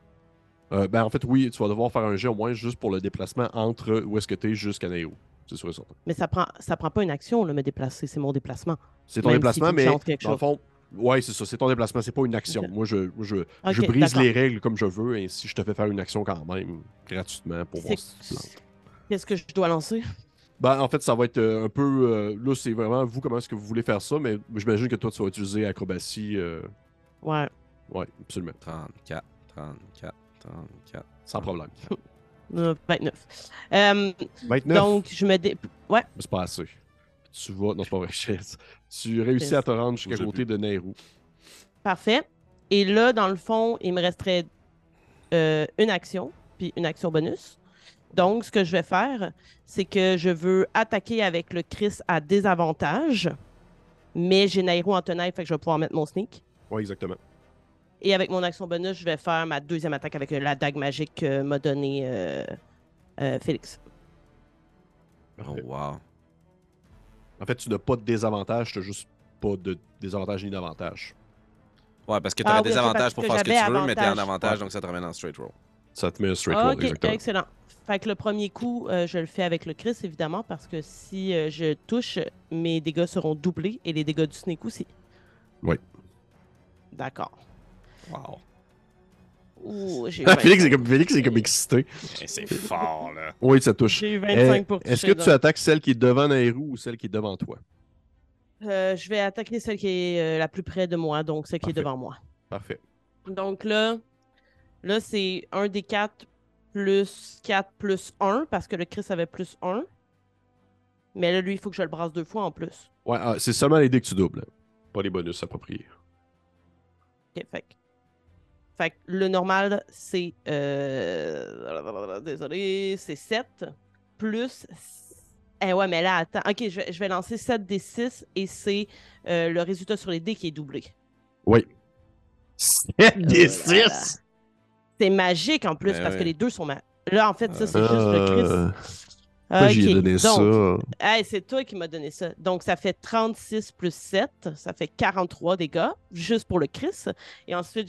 Euh, ben, en fait, oui, tu vas devoir faire un jet au moins juste pour le déplacement entre où est-ce que tu es jusqu'à Neo. C'est sûr et certain. Mais ça prend, ça prend pas une action, là, me déplacer. C'est mon déplacement. C'est ton Même déplacement, que mais dans le chose. fond, Ouais, c'est ça, c'est ton déplacement, c'est pas une action. Moi, je, moi, je, je brise les règles comme je veux, ainsi je te fais faire une action quand même, gratuitement, pour voir si tu plantes. Qu'est-ce que je dois lancer? Ben, en fait, ça va être euh, un peu. euh, là, c'est vraiment vous, comment est-ce que vous voulez faire ça, mais j'imagine que toi, tu vas utiliser acrobatie. euh, Ouais. Ouais, absolument. 34, 34, 34. Sans problème. (laughs) Euh, 29. Euh, 29, donc, je me dé... Ouais. c'est pas assez. Tu vas. Non, c'est pas vrai. Tu réussis à te rendre jusqu'à côté de Nairou. Parfait. Et là, dans le fond, il me resterait euh, une action, puis une action bonus. Donc, ce que je vais faire, c'est que je veux attaquer avec le Chris à désavantage, mais j'ai Nairo en tenaille, fait que je vais pouvoir mettre mon sneak. Ouais, exactement. Et avec mon action bonus, je vais faire ma deuxième attaque avec euh, la dague magique que m'a donné euh, euh, Félix. Oh, Parfait. wow. En fait, tu n'as pas de désavantage, tu n'as juste pas de désavantage ni d'avantage. Ouais, parce que tu Ah as oui, des avantages pour faire ce que tu veux, mais t'es en avantage. Ouais. donc ça te ramène en straight roll. Ça te met un straight Ah, roll, ok, exactement. excellent. Fait que le premier coup, euh, je le fais avec le Chris, évidemment, parce que si euh, je touche, mes dégâts seront doublés et les dégâts du sneak aussi. Oui. D'accord. Wow. Ouh, j'ai Ah, Félix 25. est comme, Félix est comme excité. C'est fort, là. Oui, ça touche. J'ai eu Eh, 25 pour Est-ce que tu attaques celle qui est devant Nairou ou celle qui est devant toi? Euh, je vais attaquer celle qui est euh, la plus près de moi, donc celle qui est devant moi. Parfait. Donc là, là c'est 1 des 4 plus 4 plus 1, parce que le Chris avait plus 1. Mais là, lui, il faut que je le brasse deux fois en plus. Ouais, ah, c'est seulement les dés que tu doubles. Pas les bonus appropriés. Ok, fait que- Fait que le normal, c'est. euh, Désolé, c'est 7 plus. Eh ouais, mais là, attends. Ok, je vais, je vais lancer 7 des 6 et c'est euh, le résultat sur les dés qui est doublé. Oui. 7 des six? C'est magique en plus Ben parce oui. que les deux sont. Là, en fait, ça, c'est juste Euh, le Pourquoi Chris. j'y ai Ok, donné donc, ça? Hey, c'est toi qui m'as donné ça. Donc, ça fait 36 plus 7. Ça fait 43 dégâts, juste pour le Chris. Et ensuite,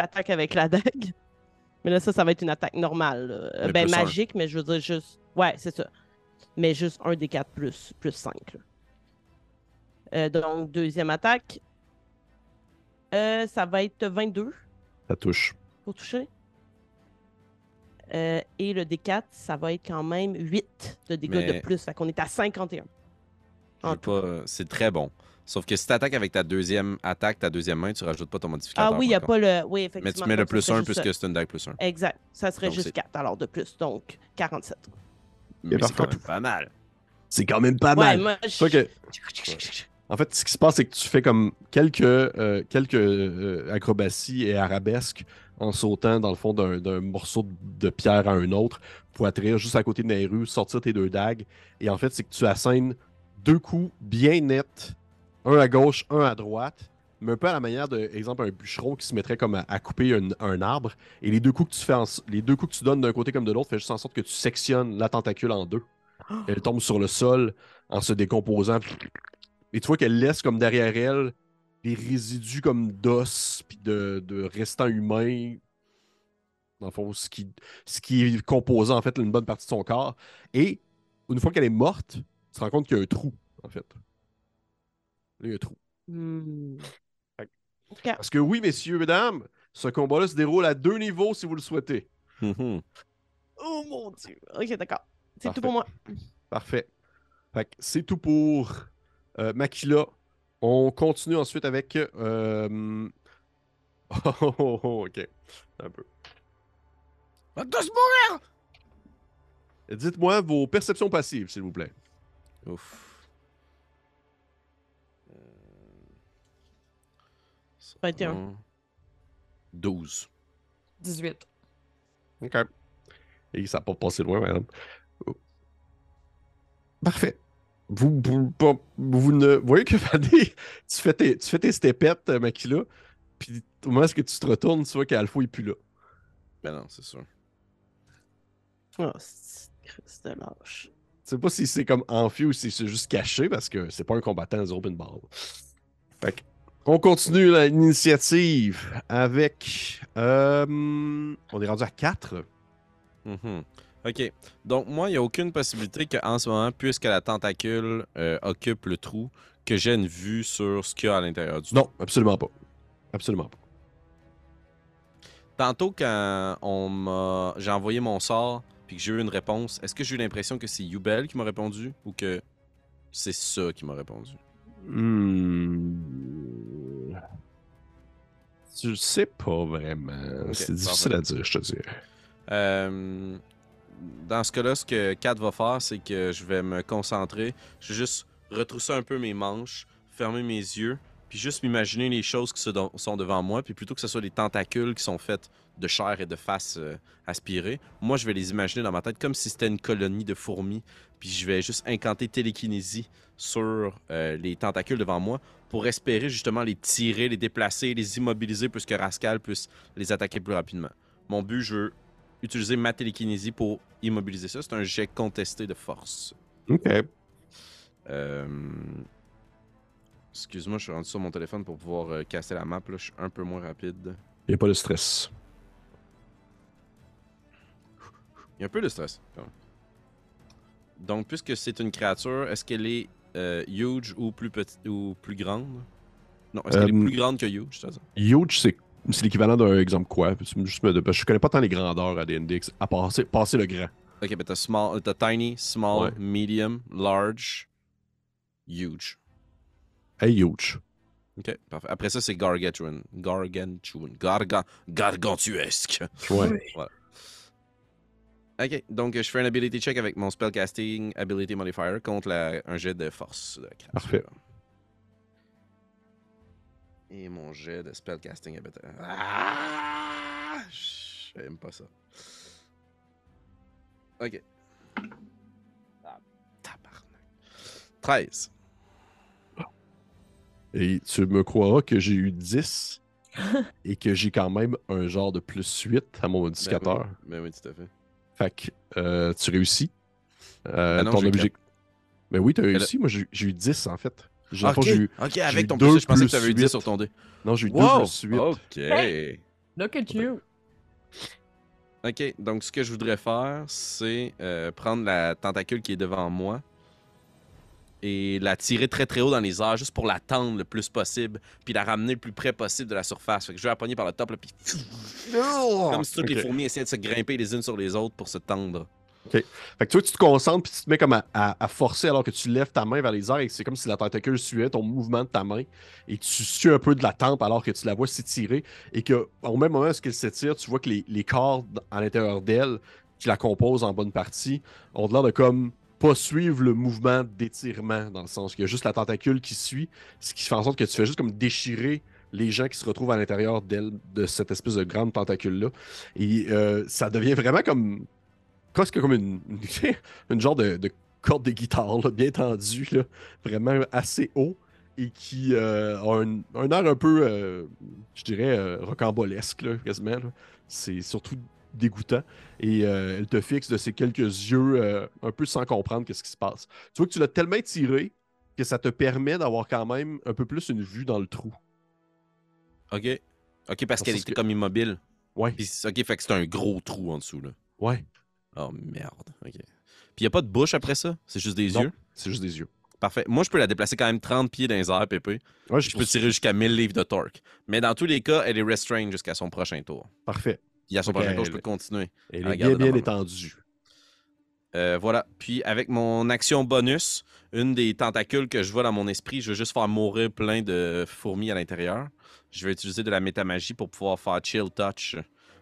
j'attaque avec la dague. (laughs) Mais là, ça, ça va être une attaque normale. là. Ben, un. magique, mais je veux dire juste. Ouais, c'est ça. Mais juste un des 4 plus, plus 5. là. Euh, donc, deuxième attaque. Euh, ça va être 22 Ça touche. pour toucher. Euh, et le D4, ça va être quand même 8 de dégâts Mais- de plus. Fait qu'on est à 51. Je En veux pas- euh, C'est très bon. Sauf que si tu attaques avec ta deuxième attaque, ta deuxième main, tu rajoutes pas ton modificateur. Ah oui, il n'y a contre. pas le. Oui, Mais effectivement. tu mets le plus serait 1 juste puisque c'est une dague plus 1. Exact. Ça serait Donc, juste c'est- 4 alors de plus. Donc 47. Mais c'est parfait. quand même pas mal. C'est quand même pas ouais, mal. moi, je... Fait que- En fait, ce qui se passe, c'est que tu fais comme quelques, euh, quelques euh, acrobaties et arabesques en sautant dans le fond d'un d'un morceau de, pierre à un autre pour atterrir juste à côté de Nairu, sortir tes deux dagues. Et en fait, c'est que tu assènes deux coups bien nets, un à gauche, un à droite, mais un peu à la manière de, exemple, un bûcheron qui se mettrait comme à, à couper un, un arbre. Et les deux coups que tu fais, en- les deux coups que tu donnes d'un côté comme de l'autre, fait juste en sorte que tu sectionnes la tentacule en deux. (gasps) Elle tombe sur le sol en se décomposant. Et tu vois qu'elle laisse comme derrière elle des résidus comme d'os puis de, de restants humains. Dans le fond, ce qui, ce qui en fait une bonne partie de son corps. Et une fois qu'elle est morte, tu te rends compte qu'il y a un trou, en fait. Là, il y a un trou. Hmm. Parce que oui, messieurs, mesdames, ce combat-là se déroule à deux niveaux si vous le souhaitez. (laughs) Oh mon dieu. Ok, d'accord. C'est tout pour moi. Parfait. Fait que c'est tout pour euh, Makila. On continue ensuite avec. euh, (laughs) Oh, oh, oh, ok. Un peu. Va tous mourir! Dites-moi vos perceptions passives, s'il vous plaît. Ouf. 21. un, 12. 18. OK. Et ça n'a pas passé loin, madame. Parfait. Vous, vous, ne vous voyez que (laughs) Fadé, tu fais tes, tu fais tes stepettes, euh, Makila, puis au moment où tu te retournes, tu vois qu'Alpha est plus là. Ben non, c'est sûr. Oh, c'est de lâche. Je sais pas si c'est comme enfui ou si c'est juste caché parce que c'est pas un combattant des open ball. Fait que, on continue l'initiative avec. euh, on est rendu à 4. Mhm. Ok. Donc, moi, il n'y a aucune possibilité qu'en ce moment, puisque la tentacule euh, occupe le trou, que j'ai une vue sur ce qu'il y a à l'intérieur du trou. Non, absolument pas. Absolument pas. Tantôt, quand on m'a... j'ai envoyé mon sort puis que j'ai eu une réponse, est-ce que j'ai eu l'impression que c'est Yubel qui m'a répondu ou que c'est ça qui m'a répondu? Hmm. Je sais pas vraiment. C'est difficile à dire, je te dirais. Euh, dans ce cas-là, ce que Kat va faire, c'est que je vais me concentrer. Je vais juste retrousser un peu mes manches, fermer mes yeux, puis juste m'imaginer les choses qui sont devant moi. Puis plutôt que ce soit des tentacules qui sont faites de chair et de face euh, aspirées, moi, je vais les imaginer dans ma tête comme si c'était une colonie de fourmis. Puis je vais juste incanter télékinésie sur euh, les tentacules devant moi pour espérer justement les tirer, les déplacer, les immobiliser, puisque Rascal puisse les attaquer plus rapidement. Mon but, je veux utiliser ma télékinésie pour immobiliser ça. C'est un jet contesté de force. Ok. Euh, Excuse-moi, je suis rendu sur mon téléphone pour pouvoir euh, casser la map. Là. Je suis un peu moins rapide. Il a pas de stress. Il y a un peu de stress. quand même. Donc, puisque c'est une créature, est-ce qu'elle est euh, huge ou plus petite ou plus grande? Non, est-ce qu'elle est Euh, plus grande que huge ça? Huge, c'est c'est l'équivalent d'un exemple quoi? Peux-tu me- Juste me, parce que je connais pas tant les grandeurs à D&D, à passer, passer le grand. Ok, ben t'as small, t'as tiny, small, Ouais. medium, large, huge. Hey, huge. Ok, parfait. Après ça, c'est gargantuan. Gargantuan. Garga, gargantuesque. Ouais. Ok, donc je fais un ability check avec mon spellcasting ability modifier contre la- un jet de force. de. Parfait. Et mon jet de spellcasting ability. Ah! J'aime pas ça. Ok. Ah, tabarnak. 13. Et tu me croiras que j'ai eu 10 (laughs) et que j'ai quand même un genre de plus 8 à mon modificateur. Mais oui, tout à fait. Fait que euh, tu réussis. Euh, Ah non, ton. Mais oui, t'as là- réussi. Moi, j'ai eu 10 en fait. J'ai- en Ok, fait, j'ai eu- ok, eu avec ton deux plus, je pensais que plus tu avais eu 10 huit. sur ton dé. Non, j'ai eu 2 Wow! plus 8. Ok. Look at you. Ok, donc ce que je voudrais faire, c'est euh, prendre la tentacule qui est devant moi et la tirer très très haut dans les airs juste pour la tendre le plus possible, puis la ramener le plus près possible de la surface. Fait que je vais la pogner par le top, là, puis comme si toutes les Ok. fourmis essayaient de se grimper les unes sur les autres pour se tendre. Fait que tu vois, tu te concentres puis tu te mets comme à, à- à forcer alors que tu lèves ta main vers les airs et c'est comme si la tentacule suivait ton mouvement de ta main et tu suis un peu de la tempe alors que tu la vois s'étirer et que au même moment où elle s'étire, tu vois que les, les cordes à l'intérieur d'elle qui la composent en bonne partie ont l'air de comme pas suivre le mouvement d'étirement dans le sens qu'il y a juste la tentacule qui suit, ce qui fait en sorte que tu fais juste comme déchirer les gens qui se retrouvent à l'intérieur de cette espèce de grande tentacule-là. Et euh, ça devient vraiment comme presque comme une, (laughs) genre de, de corde de guitare, bien tendue, vraiment assez haut, et qui euh, a un, air un peu, euh, je dirais, rocambolesque, là, quasiment. C'est surtout dégoûtant. Et euh, elle te fixe de ses quelques yeux, euh, un peu sans comprendre qu'est-ce qui se passe. Tu vois que tu l'as tellement tiré que ça te permet d'avoir quand même un peu plus une vue dans le trou. Ok. Ok, parce qu'elle était que- comme immobile. Ouais, ok, fait que c'est un gros trou en dessous, là. ouais. Oh merde. Ok. Puis y a pas de bouche après ça? C'est juste des Non. yeux? C'est juste des yeux. Parfait. Moi, je peux la déplacer quand même 30 pieds dans les airs, Pépé. Ouais, Je peux tirer jusqu'à 1000 livres de torque. Mais dans tous les cas, elle est restrained jusqu'à son prochain tour. Parfait. Puis à son Ok, prochain tour, je peux continuer. Elle est bien, bien étendue. Euh, voilà. Puis avec mon action bonus, une des tentacules que je vois dans mon esprit, je veux juste faire mourir plein de fourmis à l'intérieur. Je vais utiliser de la métamagie pour pouvoir faire chill touch.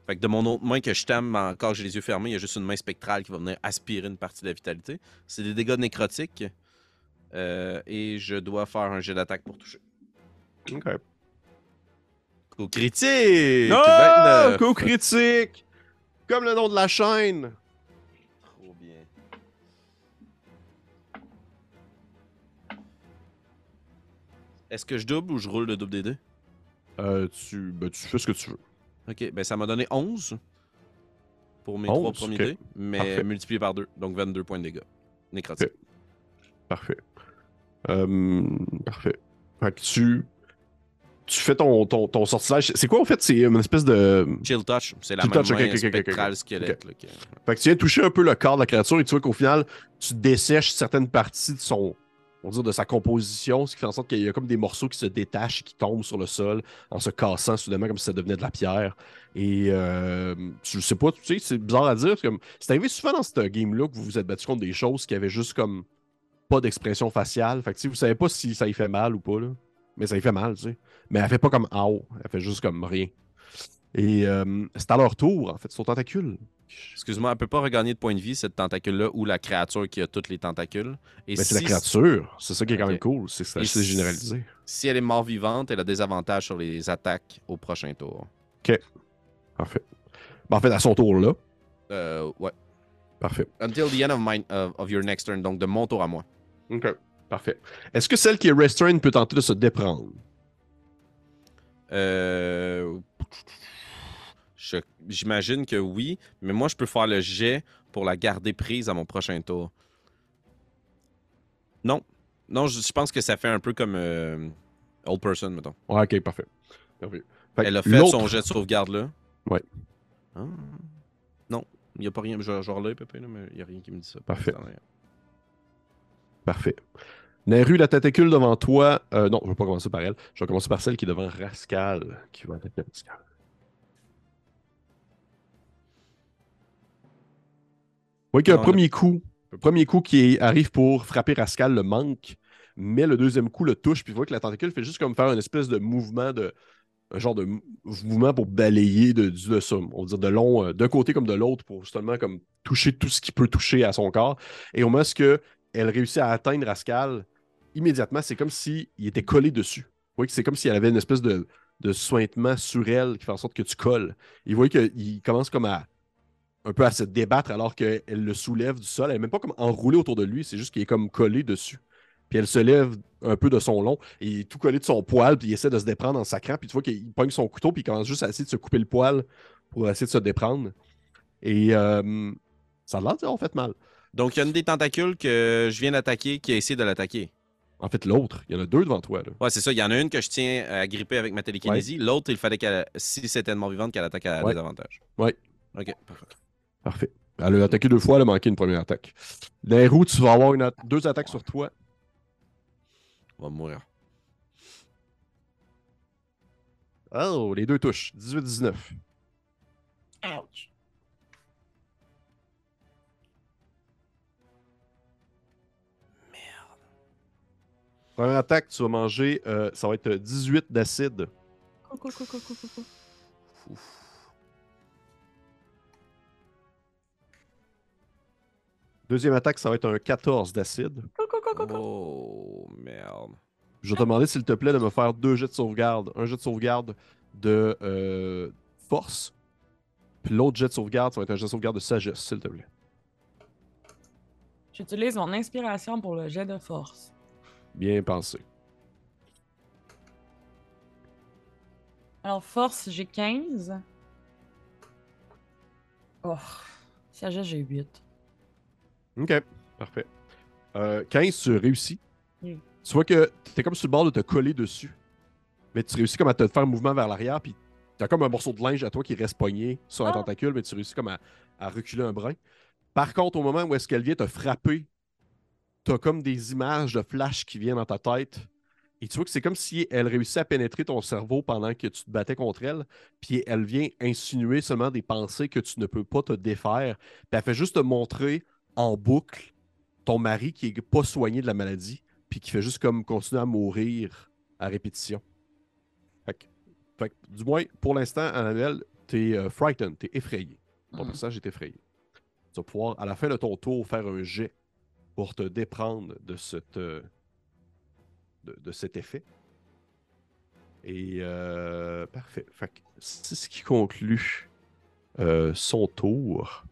Fait que de mon autre main que je t'aime, encore que j'ai les yeux fermés, il y a juste une main spectrale qui va venir aspirer une partie de la vitalité. C'est des dégâts nécrotiques. Euh, et je dois faire un jet d'attaque pour toucher. OK. Coup critique! Oh, 29. coup critique! Comme le nom de la chaîne. Trop bien. Est-ce que je double ou je roule le double des deux? Euh, tu, ben, tu fais ce que tu veux. Ok, ben ça m'a donné 11 pour mes trois 11, premiers dés, mais Parfait. multiplié par 2, donc 22 points de dégâts. Nécrotique. Parfait. Euh, parfait. Fait que tu. Tu fais ton, ton, ton sortilège. C'est quoi en fait? C'est une espèce de. Chill touch, c'est la Chill même touch, main squelette. là, Fait que tu viens toucher un peu le corps de la créature et tu vois qu'au final, tu dessèches certaines parties de son. On va dire de sa composition, ce qui fait en sorte qu'il y a comme des morceaux qui se détachent, qui tombent sur le sol en se cassant soudainement comme si ça devenait de la pierre. Et euh, je sais pas, tu sais, c'est bizarre à dire. c'est arrivé souvent dans cette game-là que vous vous êtes battu contre des choses qui avaient juste comme pas d'expression faciale. Fait que tu sais, vous savez pas si ça y fait mal ou pas, là. Mais ça y fait mal, tu sais. Mais elle fait pas comme ow, elle fait juste comme rien. Et euh, c'est à leur tour, en fait, au tentacule. Excuse-moi, elle peut pas regagner de points de vie, cette tentacule-là, ou la créature qui a toutes les tentacules. Et Mais c'est la créature. C'est ça qui est quand même Ok. cool. C'est que c'est généralisé. Si elle est mort-vivante, elle a des avantages sur les attaques au prochain tour. Parfait. Ben, en fait, à son tour là. Euh, ouais. Parfait. Until the end of, my, of your next turn, donc de mon tour à moi. OK. Parfait. Est-ce que celle qui est restrained peut tenter de se déprendre? Euh... J'imagine que oui, mais moi, je peux faire le jet pour la garder prise à mon prochain tour. Non. Non, je, je pense que ça fait un peu comme euh, Old Person, mettons. Ouais, ok, parfait. Elle a fait son jet de sauvegarde là. Ouais. Ah. Non, il n'y a pas rien. Genre, genre là, Pépé, là, mais il n'y a rien qui me dit ça. Parfait. Parfait. Nehru, la tentacule devant toi. euh, non, je ne vais pas commencer par elle. Je vais commencer par celle qui est devant Rascal. Qui va attaquer Rascal. Vous voyez qu'un premier coup, le premier coup qui arrive pour frapper Rascal le manque, mais le deuxième coup le touche, puis vous voyez que la tentacule fait juste comme faire une espèce de mouvement de. Un genre de mou- mouvement pour balayer de, de ça. On va dire de long, euh, d'un côté comme de l'autre, pour justement comme toucher tout ce qui peut toucher à son corps. Et au moment où elle réussit à atteindre Rascal, immédiatement, c'est comme s'il était collé dessus. Vous voyez que c'est comme si elle avait une espèce de, de sointement sur elle qui fait en sorte que tu colles. Et vous voyez qu'il commence comme à un peu à se débattre alors qu'elle le soulève du sol. Elle n'est même pas comme enroulée autour de lui, c'est juste qu'il est comme collé dessus. Puis elle se lève un peu de son long et il est tout collé de son poil, puis il essaie de se déprendre en sacrant. Puis tu vois qu'il pogne son couteau, puis il commence juste à essayer de se couper le poil pour essayer de se déprendre. Et euh, ça a l'air d'avoir fait mal. Donc, il y a une des tentacules que je viens d'attaquer qui a essayé de l'attaquer. En fait, l'autre, il y en a deux devant toi. Là. Ouais, c'est ça. Il y en a une que je tiens à gripper avec ma télékinésie. L'autre, il fallait qu'elle, si c'était une mort-vivante, qu'elle attaque à Ouais. désavantage. Ouais. Ok, parfait. Parfait. Elle a attaqué deux fois, elle a manqué une première attaque. Nehru, tu vas avoir une a- deux attaques sur toi. On va mourir. Oh, les deux touches. 18-19. Ouch. Première attaque, tu vas manger, euh, ça va être 18 d'acide. Coucou, coucou, coucou, coucou. Deuxième attaque, ça va être un 14 d'acide. Coucou, coucou, coucou. Oh, merde. Je vais te demander, s'il te plaît, de me faire deux jets de sauvegarde. Un jet de sauvegarde de euh, force. Puis l'autre jet de sauvegarde, ça va être un jet de sauvegarde de sagesse, s'il te plaît. J'utilise mon inspiration pour le jet de force. Bien pensé. Alors, force, j'ai 15. Oh. Sagesse, j'ai 8. OK, parfait. Euh, 15, tu réussis. Oui. Tu vois que t'es comme sur le bord de te coller dessus. Mais tu réussis comme à te faire un mouvement vers l'arrière, puis t'as comme un morceau de linge à toi qui reste pogné sur la Ah. tentacule, mais tu réussis comme à, à reculer un brin. Par contre, au moment où est-ce qu'elle vient te frapper, t'as comme des images de flash qui viennent dans ta tête. Et tu vois que c'est comme si elle réussissait à pénétrer ton cerveau pendant que tu te battais contre elle, puis elle vient insinuer seulement des pensées que tu ne peux pas te défaire. Puis elle fait juste te montrer en boucle ton mari qui est pas soigné de la maladie, puis qui fait juste comme continuer à mourir à répétition. Fait que, fait que, du moins, pour l'instant, Annabelle, t'es euh, frightened, t'es effrayé. Ton Mhm. personnage est effrayé. Tu vas pouvoir, à la fin de ton tour, faire un jet pour te déprendre euh, de, cet effet. Et euh, parfait. C'est ce qui conclut euh, son tour.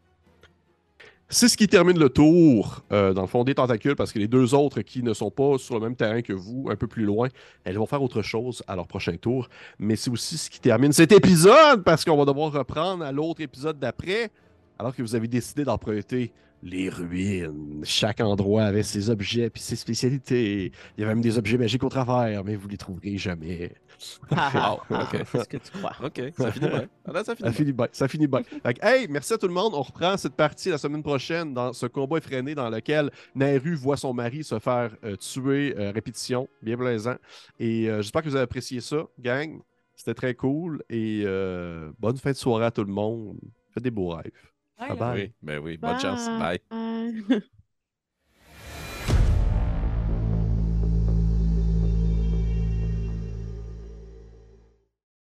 C'est ce qui termine le tour, euh, dans le fond, des tentacules, parce que les deux autres qui ne sont pas sur le même terrain que vous, un peu plus loin, elles vont faire autre chose à leur prochain tour. Mais c'est aussi ce qui termine cet épisode, parce qu'on va devoir reprendre à l'autre épisode d'après. alors que vous avez décidé d'emprunter les ruines. Chaque endroit avait ses objets puis ses spécialités. Il y avait même des objets magiques au travers, mais vous les trouverez jamais. Ah, ah, Wow, ah, ok. Qu'est-ce que tu crois? OK, ça finit bien. Ça finit Ça bien. finit bien. Ça finit bien. Fait que, hey, merci à tout le monde. On reprend cette partie la semaine prochaine dans ce combat effréné dans lequel Nairu voit son mari se faire euh, tuer. euh, répétition, bien plaisant. Et euh, j'espère que vous avez apprécié ça, gang. C'était très cool. Et euh, bonne fin de soirée à tout le monde. Faites des beaux rêves. Bye, Bye là. bye. Oui, ben oui. Bonne chance. Bye. Bye. (laughs)